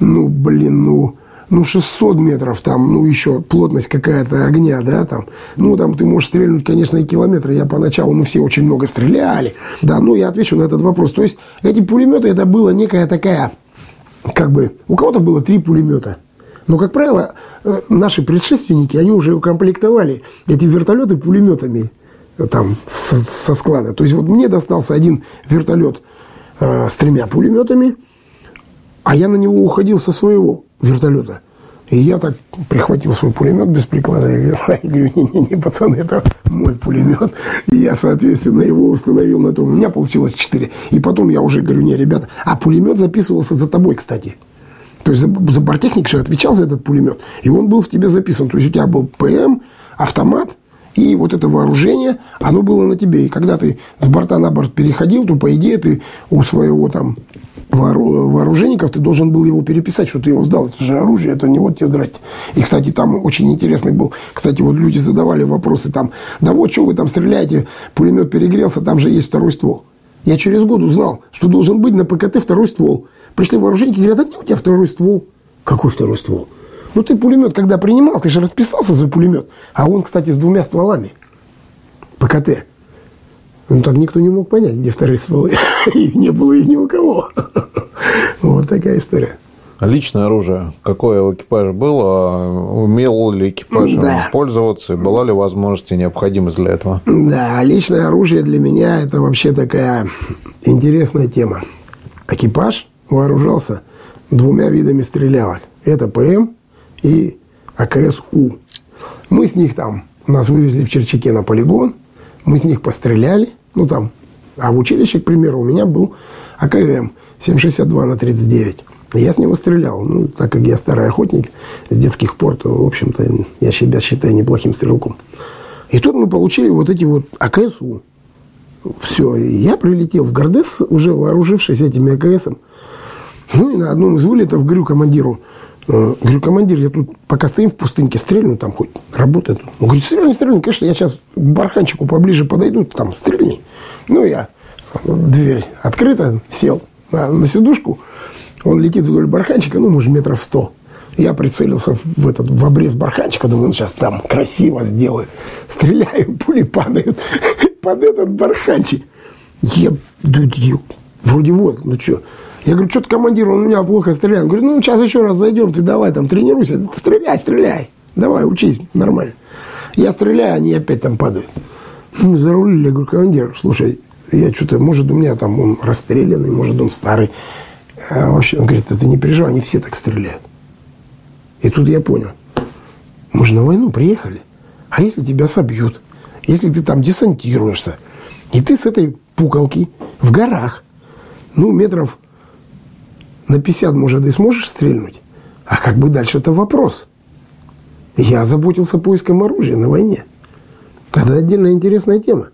ну, блин, ну, ну, 600 метров, там, ну, еще плотность какая-то огня, да, там. Ну, там ты можешь стрельнуть, конечно, и километры. Я поначалу, ну, все очень много стреляли. Да, ну, я отвечу на этот вопрос. То есть, эти пулеметы, это была некая такая, как бы, у кого-то было три пулемета. Но, как правило, э, наши предшественники, они уже укомплектовали эти вертолеты пулеметами э, там со, со склада. То есть, вот мне достался один вертолет э, с тремя пулеметами, а я на него уходил со своего вертолета. И я так прихватил свой пулемет без приклада. Я говорю, не-не-не, пацаны, это мой пулемет. И я, соответственно, его установил на том. У меня получилось 4. И потом я уже говорю, не, ребята, а пулемет записывался за тобой, кстати. То есть за, за бортехник же отвечал за этот пулемет. И он был в тебе записан. То есть у тебя был ПМ, автомат, и вот это вооружение, оно было на тебе. И когда ты с борта на борт переходил, то, по идее, ты у своего там вооруженников, ты должен был его переписать, что ты его сдал. Это же оружие, это не вот тебе здрасте. И, кстати, там очень интересный был. Кстати, вот люди задавали вопросы там, да вот, что вы там стреляете, пулемет перегрелся, там же есть второй ствол. Я через год узнал, что должен быть на ПКТ второй ствол. Пришли вооруженники, говорят, а где у тебя второй ствол? Какой второй ствол? Ну, ты пулемет, когда принимал, ты же расписался за пулемет. А он, кстати, с двумя стволами. ПКТ. Ну, так никто не мог понять, где вторые стволы. И не было их ни у кого. Вот такая история. А личное оружие, какое у экипажа было? Умел ли экипаж да. пользоваться? Была ли возможность и необходимость для этого? Да, личное оружие для меня это вообще такая интересная тема. Экипаж вооружался двумя видами стрелялок. Это ПМ и АКС-У. Мы с них там, нас вывезли в Черчаке на полигон, мы с них постреляли, ну там, а в училище, к примеру, у меня был АКМ 762 на 39. Я с него стрелял. Ну, так как я старый охотник с детских пор, то, в общем-то, я себя считаю неплохим стрелком. И тут мы получили вот эти вот АКСУ. Все, я прилетел в Гордес, уже вооружившись этими АКСом. Ну, и на одном из вылетов говорю командиру, говорю, командир, я тут пока стоим в пустыньке, стрельну, там хоть работает. Он говорит, стрельни, стрельни, конечно, я сейчас к барханчику поближе подойду, там, стрельни. Ну, я, дверь открыта, сел на, на сидушку, он летит вдоль барханчика, ну, может, метров сто. Я прицелился в, этот, в обрез барханчика, думаю, ну, сейчас там красиво сделаю. Стреляю, пули падают под этот барханчик. Я вроде вот, ну что. Я говорю, что-то командир, он у меня плохо стреляет. Он говорит, ну, сейчас еще раз зайдем, ты давай там тренируйся. Стреляй, стреляй. Давай, учись, нормально. Я стреляю, они опять там падают. Ну, зарулили, я говорю, командир, слушай, я что-то, может, у меня там он расстрелянный, может, он старый. А вообще, он говорит, ты не переживай, они все так стреляют. И тут я понял, мы же на войну приехали. А если тебя собьют? Если ты там десантируешься, и ты с этой пукалки в горах, ну, метров на 50, может, и сможешь стрельнуть? А как бы дальше это вопрос. Я заботился поиском оружия на войне. Это отдельная интересная тема.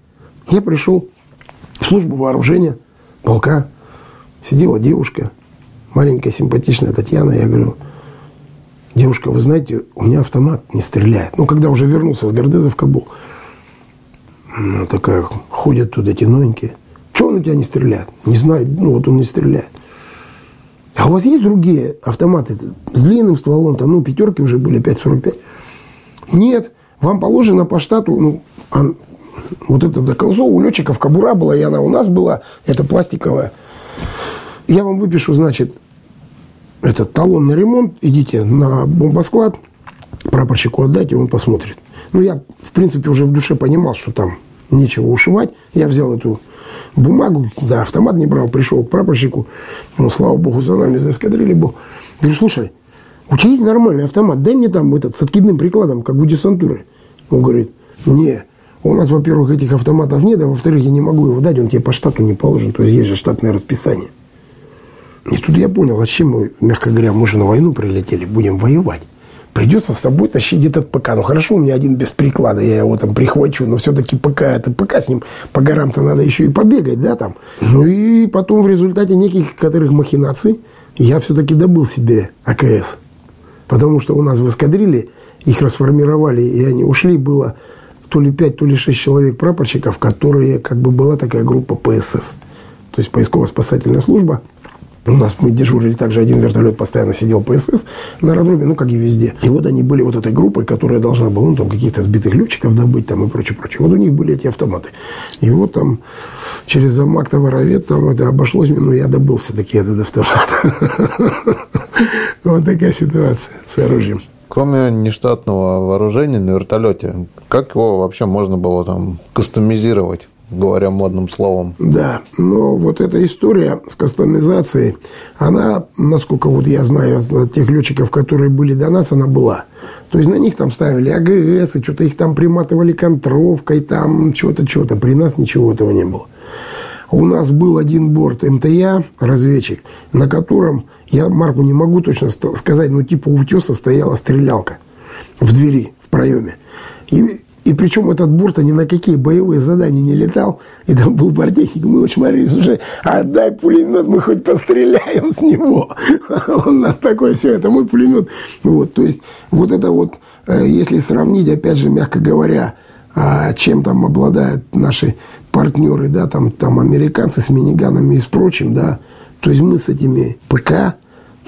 Я пришел в службу вооружения полка, Сидела девушка, маленькая симпатичная Татьяна. Я говорю, девушка, вы знаете, у меня автомат не стреляет. Ну, когда уже вернулся с Гордеза в Кабул. Она такая, ходят туда эти новенькие. Чего он у тебя не стреляет? Не знаю, ну вот он не стреляет. А у вас есть другие автоматы с длинным стволом? Там, ну, пятерки уже были, 5,45. Нет, вам положено по штату, ну, а, вот это до у летчиков кабура была, и она у нас была, это пластиковая. Я вам выпишу, значит, этот талон на ремонт, идите на бомбосклад, прапорщику отдайте, он посмотрит. Ну, я, в принципе, уже в душе понимал, что там нечего ушивать. Я взял эту бумагу, да, автомат не брал, пришел к прапорщику, ну, слава богу, за нами заэскадрили был. Говорю, слушай, у тебя есть нормальный автомат, дай мне там этот с откидным прикладом, как у десантуры. Он говорит, не, у нас, во-первых, этих автоматов нет, а во-вторых, я не могу его дать, он тебе по штату не положен, то есть есть же штатное расписание. И тут я понял, а чем мы, мягко говоря, мы же на войну прилетели, будем воевать. Придется с собой тащить этот ПК. Ну хорошо, у меня один без приклада, я его там прихвачу, но все-таки ПК это ПК, с ним по горам-то надо еще и побегать, да, там. Ну и потом в результате неких которых махинаций я все-таки добыл себе АКС. Потому что у нас в эскадриле их расформировали, и они ушли, было то ли 5, то ли 6 человек прапорщиков, которые, как бы была такая группа ПСС. То есть поисково-спасательная служба. У нас мы дежурили также, один вертолет постоянно сидел ПСС на аэродроме, ну, как и везде. И вот они были вот этой группой, которая должна была, ну, там, каких-то сбитых летчиков добыть, там, и прочее, прочее. Вот у них были эти автоматы. И вот там через замок товаровед, там это обошлось мне, но я добыл все-таки этот автомат. Вот такая ситуация с оружием. Кроме нештатного вооружения на вертолете, как его вообще можно было там кастомизировать? Говоря модным словом. Да, но вот эта история с кастомизацией, она, насколько вот я знаю от тех летчиков, которые были до нас, она была. То есть на них там ставили АГС, и что-то их там приматывали контровкой, там что-то, что-то. При нас ничего этого не было. У нас был один борт МТЯ, разведчик, на котором, я марку не могу точно сказать, но типа утеса стояла стрелялка в двери, в проеме. И и причем этот Бурта ни на какие боевые задания не летал. И там был бортехник, мы очень смотрели, слушай, отдай пулемет, мы хоть постреляем с него. Он у нас такой, все, это мой пулемет. Вот, то есть, вот это вот, э, если сравнить, опять же, мягко говоря, а, чем там обладают наши партнеры, да, там, там американцы с миниганами и с прочим, да, то есть мы с этими ПК,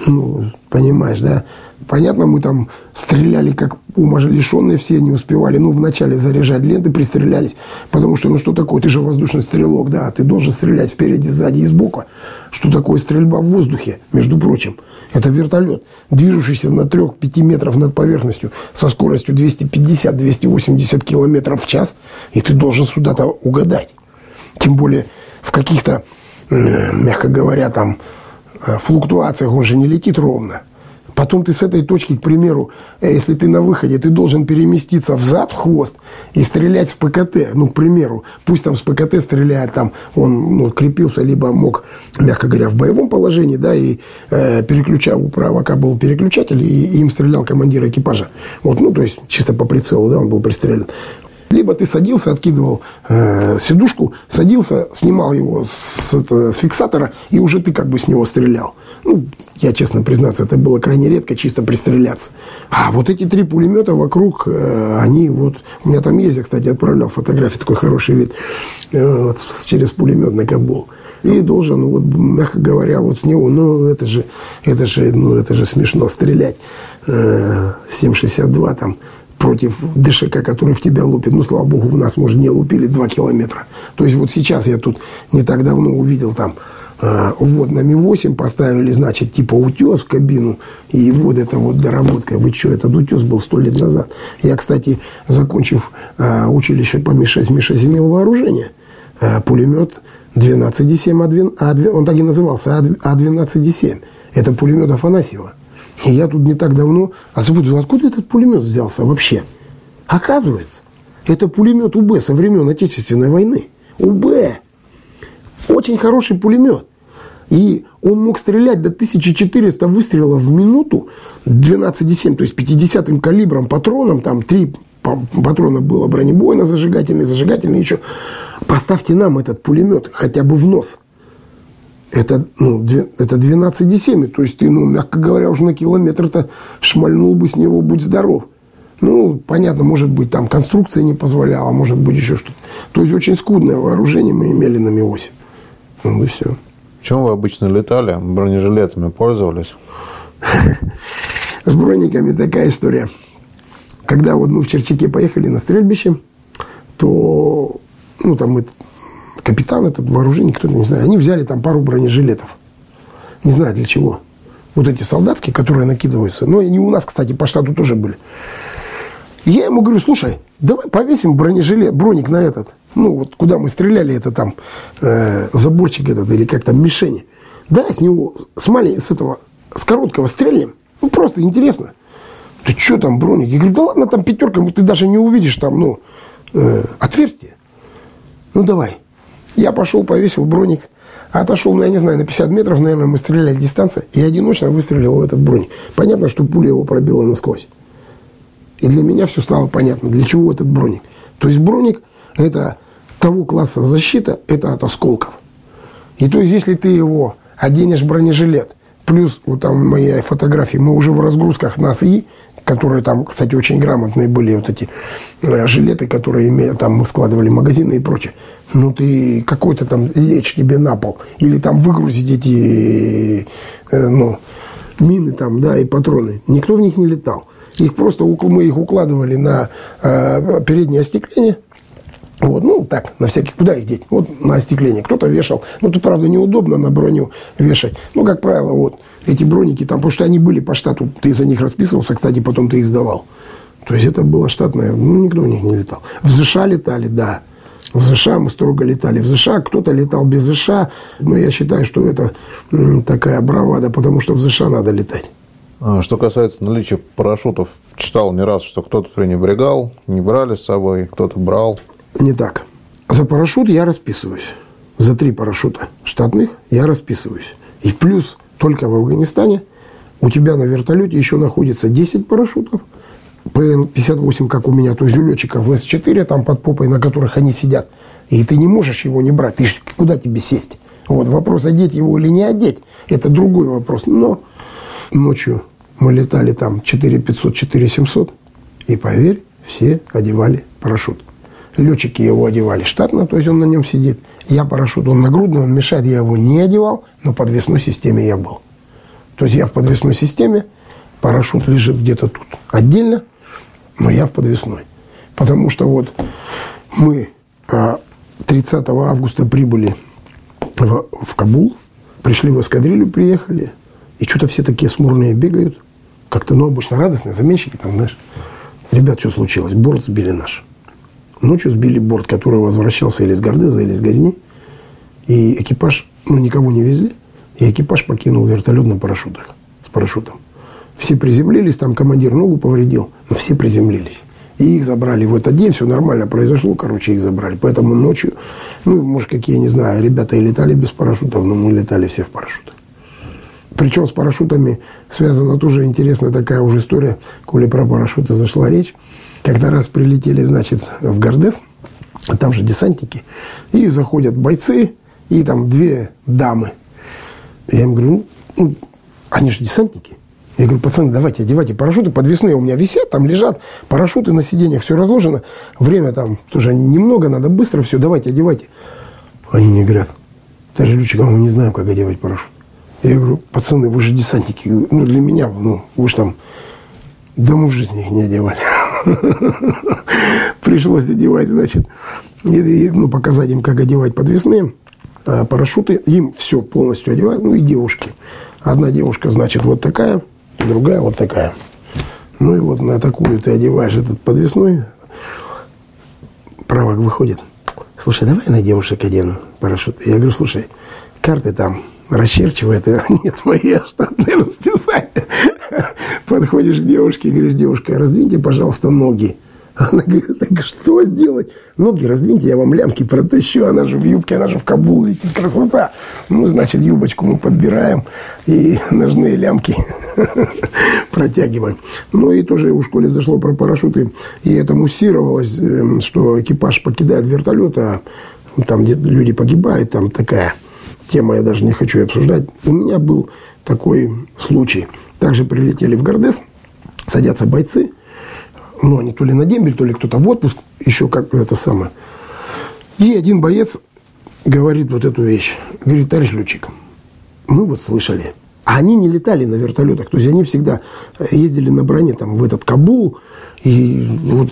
ну, понимаешь, да, Понятно, мы там стреляли как умажелишенные, все не успевали, ну, вначале заряжать ленты, пристрелялись, потому что, ну, что такое, ты же воздушный стрелок, да, ты должен стрелять спереди, сзади и сбоку. Что такое стрельба в воздухе, между прочим? Это вертолет, движущийся на 3-5 метров над поверхностью со скоростью 250-280 километров в час, и ты должен сюда-то угадать. Тем более в каких-то, мягко говоря, там, э, флуктуациях он же не летит ровно – Потом ты с этой точки, к примеру, э, если ты на выходе, ты должен переместиться взад, в хвост и стрелять в ПКТ. Ну, к примеру, пусть там с ПКТ стреляет, там он ну, крепился, либо мог, мягко говоря, в боевом положении, да, и э, переключал, у правака был переключатель, и, и им стрелял командир экипажа. Вот, ну, то есть чисто по прицелу, да, он был пристрелен. Либо ты садился, откидывал э, сидушку, садился, снимал его с, это, с фиксатора, и уже ты как бы с него стрелял. Ну, я честно признаться, это было крайне редко, чисто пристреляться. А вот эти три пулемета вокруг, э, они вот... У меня там есть, я, кстати, отправлял фотографии, такой хороший вид, э, вот, через пулемет на Кабул. И должен, вот, мягко говоря, вот с него, ну, это же, это же, ну, это же смешно стрелять. Э, 7,62 там против ДШК, который в тебя лупит. Ну, слава богу, в нас, может, не лупили 2 километра. То есть вот сейчас я тут не так давно увидел там э, вот на Ми-8 поставили, значит, типа утес в кабину. И вот это вот доработка. Вы что, этот утес был сто лет назад. Я, кстати, закончив э, училище по Ми-6, Ми-6 имел вооружение. Э, пулемет 12,7, А12, он так и назывался, А12,7. Это пулемет Афанасьева. Я тут не так давно, а запутал, откуда этот пулемет взялся вообще? Оказывается, это пулемет УБ со времен Отечественной войны. УБ. Очень хороший пулемет. И он мог стрелять до 1400 выстрелов в минуту 12,7, то есть 50-м калибром патроном, там три патрона было бронебойно зажигательный, зажигательный еще. Поставьте нам этот пулемет хотя бы в нос это, ну, это 12 десями. То есть ты, ну, мягко говоря, уже на километр-то шмальнул бы с него, будь здоров. Ну, понятно, может быть, там конструкция не позволяла, может быть, еще что-то. То есть очень скудное вооружение мы имели на Ми-8. Ну, и все. Чем вы обычно летали? Бронежилетами пользовались? С брониками такая история. Когда вот мы в Черчаке поехали на стрельбище, то ну, там мы капитан этот вооружение, кто-то не знаю, они взяли там пару бронежилетов. Не знаю для чего. Вот эти солдатские, которые накидываются. Но они у нас, кстати, по штату тоже были. Я ему говорю, слушай, давай повесим бронежилет, броник на этот. Ну, вот куда мы стреляли, это там э, заборчик этот или как там мишени. Да, с него, с маленького, с этого, с короткого стрельнем. Ну, просто интересно. Ты что там броник? Я говорю, да ладно, там пятерка, ты даже не увидишь там, ну, э, отверстие. Ну, давай. Я пошел, повесил броник, отошел, ну, я не знаю, на 50 метров, наверное, мы стреляли дистанция, и одиночно выстрелил в этот броник. Понятно, что пуля его пробила насквозь. И для меня все стало понятно, для чего этот броник. То есть броник – это того класса защита, это от осколков. И то есть, если ты его оденешь бронежилет, плюс вот там мои фотографии, мы уже в разгрузках нас и которые там, кстати, очень грамотные были вот эти э, жилеты, которые имели, там мы складывали магазины и прочее. Ну, ты какой-то там лечь тебе на пол. Или там выгрузить эти, э, ну, мины там, да, и патроны. Никто в них не летал. Их просто, мы их укладывали на э, переднее остекление. Вот, ну, так, на всякий, куда их деть? Вот на остекление. Кто-то вешал. Ну, тут, правда, неудобно на броню вешать. Ну, как правило, вот, эти броники там, потому что они были по штату, ты за них расписывался, кстати, потом ты их сдавал. То есть это было штатное, ну, никто в них не летал. В США летали, да. В США мы строго летали. В США кто-то летал без США, но я считаю, что это такая бравада, потому что в США надо летать. А, что касается наличия парашютов, читал не раз, что кто-то пренебрегал, не брали с собой, кто-то брал. Не так. За парашют я расписываюсь. За три парашюта штатных я расписываюсь. И плюс только в Афганистане у тебя на вертолете еще находится 10 парашютов, ПН-58, как у меня, то есть у летчиков С-4, там под попой, на которых они сидят. И ты не можешь его не брать. Ты куда тебе сесть? Вот вопрос, одеть его или не одеть, это другой вопрос. Но ночью мы летали там 4500, 4700, и поверь, все одевали парашют. Летчики его одевали штатно, то есть он на нем сидит. Я парашют, он нагрудный, он мешает, я его не одевал, но в подвесной системе я был. То есть я в подвесной системе, парашют лежит где-то тут отдельно, но я в подвесной. Потому что вот мы 30 а, августа прибыли в, в Кабул, пришли в эскадрилью, приехали, и что-то все такие смурные бегают, как-то, ну, обычно радостные, заменщики там, знаешь. Ребят, что случилось? Борт сбили наш. Ночью сбили борт, который возвращался или из Гордеза, или из Газни. И экипаж, ну, никого не везли. И экипаж покинул вертолет на парашютах, с парашютом. Все приземлились, там командир ногу повредил, но все приземлились. И их забрали в этот день, все нормально произошло, короче, их забрали. Поэтому ночью, ну, может, какие, не знаю, ребята и летали без парашютов, но мы летали все в парашютах. Причем с парашютами связана тоже интересная такая уже история, коли про парашюты зашла речь. Когда раз прилетели, значит, в Гордес, а там же десантники, и заходят бойцы, и там две дамы. Я им говорю, ну, ну они же десантники. Я говорю, пацаны, давайте одевайте парашюты подвесные у меня висят, там лежат парашюты на сиденьях, все разложено. Время там тоже немного, надо быстро все, давайте одевайте. Они мне говорят, даже летчик, а мы не знаем, как одевать парашют. Я говорю, пацаны, вы же десантники. Ну, для меня, ну, вы же там... Да мы в жизни их не одевали. Пришлось одевать, значит, ну, показать им, как одевать подвесные а парашюты. Им все полностью одевают, ну и девушки. Одна девушка, значит, вот такая, другая вот такая. Ну и вот на такую ты одеваешь этот подвесной, правок выходит. Слушай, давай на девушек одену парашют. Я говорю, слушай, карты там расчерчивает, это не твои штатные расписания. Подходишь к девушке и говоришь, девушка, раздвиньте, пожалуйста, ноги. Она говорит, так что сделать? Ноги раздвиньте, я вам лямки протащу. Она же в юбке, она же в Кабул летит. Красота. Ну, значит, юбочку мы подбираем и ножные лямки протягиваем. Ну, и тоже у школе зашло про парашюты. И это муссировалось, эм, что экипаж покидает вертолет, а там где люди погибают, там такая тема, я даже не хочу обсуждать. У меня был такой случай. Также прилетели в Гордес, садятся бойцы, ну, они то ли на дембель, то ли кто-то в отпуск, еще как это самое. И один боец говорит вот эту вещь. Говорит, товарищ летчик, мы вот слышали, а они не летали на вертолетах, то есть они всегда ездили на броне там в этот Кабул, и вот,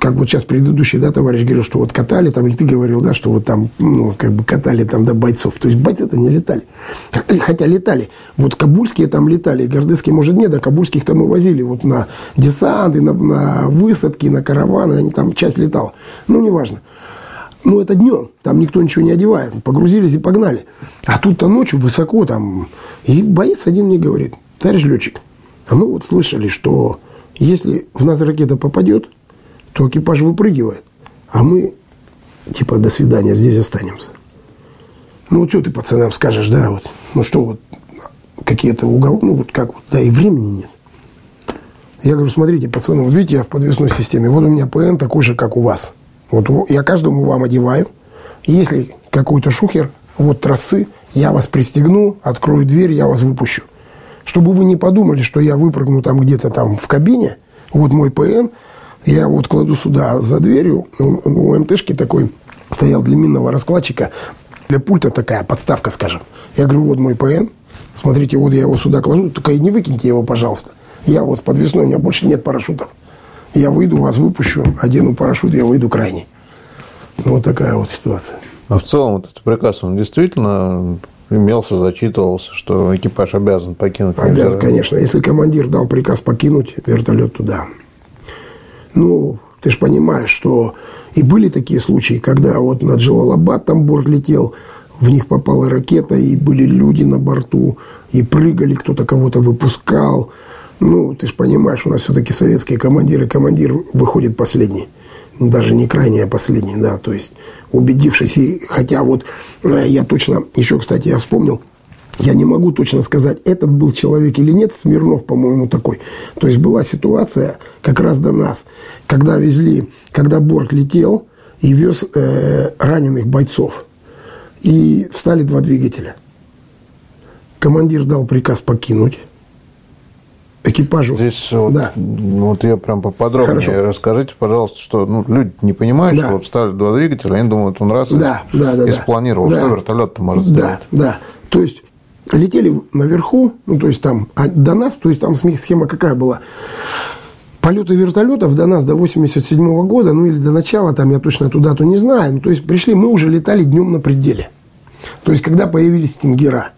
как вот сейчас предыдущий, да, товарищ говорил, что вот катали там, или ты говорил, да, что вот там, ну, как бы катали там, да, бойцов. То есть бойцы-то не летали. Хотя летали. Вот кабульские там летали, гордыские, может, нет, да, кабульских там и возили вот на десанты, на, на высадки, на караваны, они там часть летала. Ну, неважно. Ну, это днем, там никто ничего не одевает. Погрузились и погнали. А тут-то ночью высоко там. И боец один мне говорит, товарищ летчик, а мы вот слышали, что если в нас ракета попадет, то экипаж выпрыгивает, а мы типа до свидания, здесь останемся. Ну, что ты пацанам скажешь, да, вот, ну что вот, какие-то уговоры, ну вот как вот, да, и времени нет. Я говорю, смотрите, пацаны, вот видите, я в подвесной системе, вот у меня ПН такой же, как у вас. Вот я каждому вам одеваю. Если какой-то шухер, вот трассы, я вас пристегну, открою дверь, я вас выпущу чтобы вы не подумали, что я выпрыгну там где-то там в кабине, вот мой ПН, я вот кладу сюда за дверью, у МТшки такой стоял для минного раскладчика, для пульта такая подставка, скажем. Я говорю, вот мой ПН, смотрите, вот я его сюда кладу, только не выкиньте его, пожалуйста. Я вот подвесной, у меня больше нет парашютов. Я выйду, вас выпущу, одену парашют, я выйду крайний. Вот такая вот ситуация. А в целом вот этот приказ, он действительно имелся, зачитывался, что экипаж обязан покинуть. Обязан, конечно. Если командир дал приказ покинуть вертолет туда. Ну, ты же понимаешь, что и были такие случаи, когда вот на Джалалабад там борт летел, в них попала ракета, и были люди на борту, и прыгали, кто-то кого-то выпускал. Ну, ты же понимаешь, у нас все-таки советские командиры, командир выходит последний даже не крайне, а последний, да, то есть убедившись, и, хотя вот э, я точно, еще, кстати, я вспомнил, я не могу точно сказать, этот был человек или нет, Смирнов, по-моему, такой. То есть была ситуация как раз до нас, когда везли, когда борт летел и вез э, раненых бойцов. И встали два двигателя. Командир дал приказ покинуть экипажу. Здесь вот, да. вот я прям поподробнее Хорошо. расскажите, пожалуйста, что ну, люди не понимают, да. что вот стали два двигателя, они думают, он раз да, и, да, да, и спланировал, да. что вертолет может сделать. Да, да. То есть летели наверху, ну, то есть там, а до нас, то есть там схема какая была? Полеты вертолетов до нас до 87 года, ну или до начала, там я точно эту дату не знаю, ну, то есть пришли, мы уже летали днем на пределе. То есть когда появились стингера.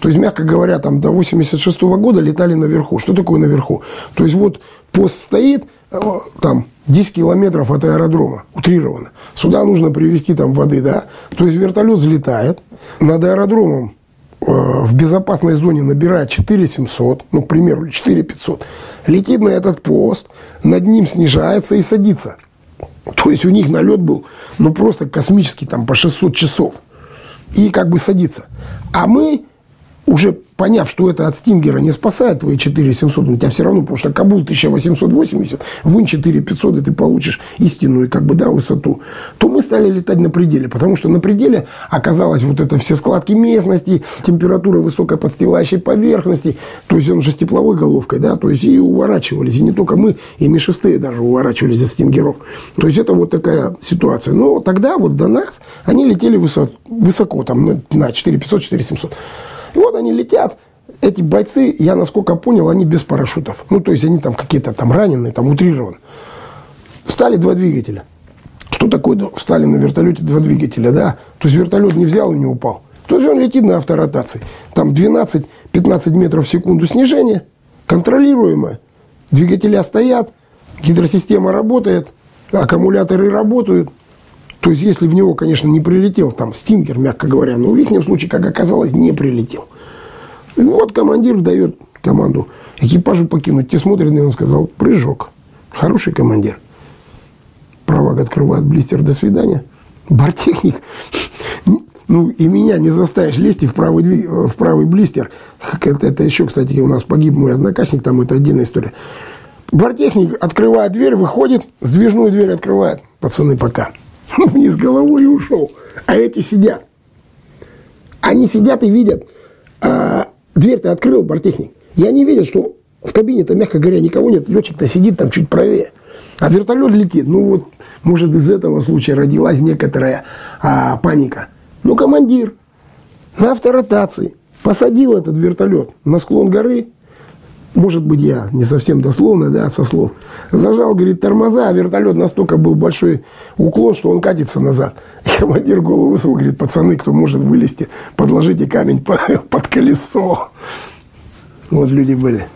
То есть, мягко говоря, там до 86 года летали наверху. Что такое наверху? То есть вот пост стоит, э, там 10 километров от аэродрома, утрированно. Сюда нужно привезти там воды, да. То есть вертолет взлетает, над аэродромом э, в безопасной зоне набирает 4700, ну, к примеру, 4500, летит на этот пост, над ним снижается и садится. То есть у них налет был, ну, просто космический, там, по 600 часов. И как бы садится. А мы уже поняв, что это от Стингера не спасает твои 4700, у тебя все равно, потому что Кабул 1880, вынь 4500, и ты получишь истинную как бы, да, высоту, то мы стали летать на пределе, потому что на пределе оказалось вот это все складки местности, температура высокой подстилающей поверхности, то есть он же с тепловой головкой, да, то есть и уворачивались, и не только мы, и ми-6 даже уворачивались за Стингеров. То есть это вот такая ситуация. Но тогда вот до нас они летели высоко, высоко там на 4500, 4700. И вот они летят, эти бойцы, я насколько понял, они без парашютов. Ну, то есть они там какие-то там раненые, там утрированы. Встали два двигателя. Что такое встали на вертолете два двигателя, да? То есть вертолет не взял и не упал. То есть он летит на авторотации. Там 12-15 метров в секунду снижение, контролируемое. Двигателя стоят, гидросистема работает, аккумуляторы работают. То есть, если в него, конечно, не прилетел там стингер, мягко говоря, но в их случае, как оказалось, не прилетел. И вот командир дает команду экипажу покинуть. Те смотрят, и он сказал, прыжок. Хороший командир. Правак открывает блистер, до свидания. Бортехник, ну и меня не заставишь лезть в правый, в правый блистер. Это, это еще, кстати, у нас погиб мой однокашник, там это отдельная история. Бортехник открывает дверь, выходит, сдвижную дверь открывает. Пацаны, пока. Вниз головой и ушел. А эти сидят. Они сидят и видят, а, дверь-то открыл бортехник. И они видят, что в кабине-то, мягко говоря, никого нет. Летчик-то сидит там чуть правее. А вертолет летит. Ну вот, может, из этого случая родилась некоторая а, паника. Ну, командир на авторотации посадил этот вертолет на склон горы, может быть, я не совсем дословно, да, со слов, зажал, говорит, тормоза, а вертолет настолько был большой уклон, что он катится назад. И командир голову высунул, говорит, пацаны, кто может вылезти, подложите камень под, под колесо. Вот люди были.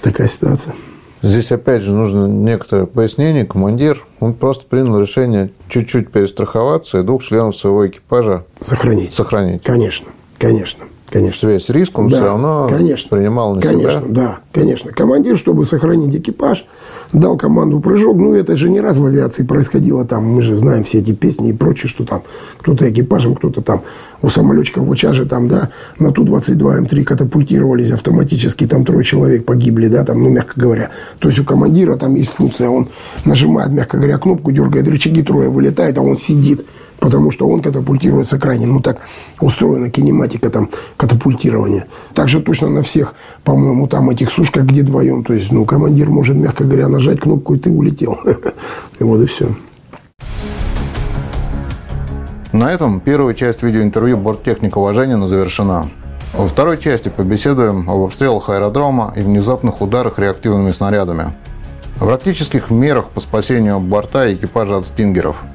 Такая ситуация. Здесь, опять же, нужно некоторое пояснение. Командир, он просто принял решение чуть-чуть перестраховаться и двух членов своего экипажа сохранить. Сохранить. Конечно, конечно. Конечно. Связь с риском да, все равно конечно, принимал на конечно, себя. Да, конечно. Командир, чтобы сохранить экипаж, дал команду прыжок. Ну, это же не раз в авиации происходило. Там мы же знаем все эти песни и прочее, что там кто-то экипажем, кто-то там у самолетчиков в Очаже там, да, на Ту-22М3 катапультировались автоматически, там трое человек погибли, да, там, ну, мягко говоря. То есть у командира там есть функция, он нажимает, мягко говоря, кнопку, дергает рычаги, трое вылетает, а он сидит потому что он катапультируется крайне. Ну, так устроена кинематика там катапультирования. Также точно на всех, по-моему, там этих сушках, где вдвоем. То есть, ну, командир может, мягко говоря, нажать кнопку, и ты улетел. И вот и все. На этом первая часть видеоинтервью борттехника Важенина завершена. Во второй части побеседуем об обстрелах аэродрома и внезапных ударах реактивными снарядами. О практических мерах по спасению борта и экипажа от стингеров –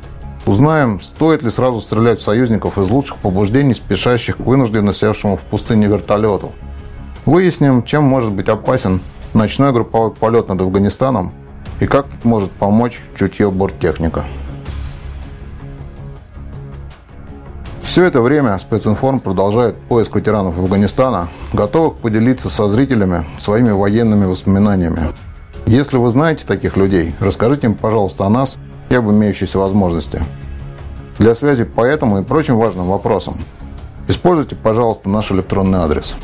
Узнаем, стоит ли сразу стрелять в союзников из лучших побуждений, спешащих к вынужденно севшему в пустыне вертолету. Выясним, чем может быть опасен ночной групповой полет над Афганистаном и как тут может помочь чутье борттехника. Все это время специнформ продолжает поиск ветеранов Афганистана, готовых поделиться со зрителями своими военными воспоминаниями. Если вы знаете таких людей, расскажите им, пожалуйста, о нас и об имеющейся возможности. Для связи по этому и прочим важным вопросам используйте, пожалуйста, наш электронный адрес.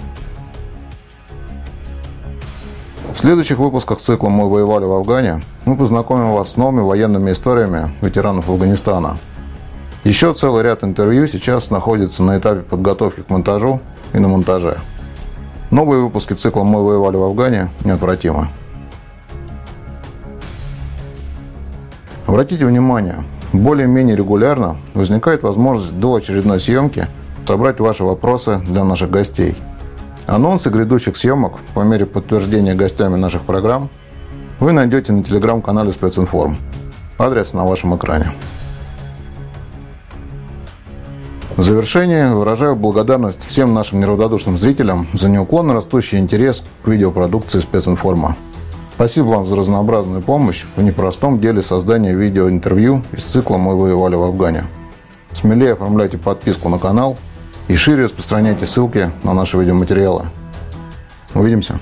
В следующих выпусках цикла «Мы воевали в Афгане» мы познакомим вас с новыми военными историями ветеранов Афганистана. Еще целый ряд интервью сейчас находится на этапе подготовки к монтажу и на монтаже. Новые выпуски цикла «Мы воевали в Афгане» неотвратимы. Обратите внимание, более-менее регулярно возникает возможность до очередной съемки собрать ваши вопросы для наших гостей. Анонсы грядущих съемок по мере подтверждения гостями наших программ вы найдете на телеграм-канале Специнформ. Адрес на вашем экране. В завершение выражаю благодарность всем нашим неравнодушным зрителям за неуклонно растущий интерес к видеопродукции специнформа. Спасибо вам за разнообразную помощь в непростом деле создания видеоинтервью из цикла «Мы воевали в Афгане». Смелее оформляйте подписку на канал и шире распространяйте ссылки на наши видеоматериалы. Увидимся!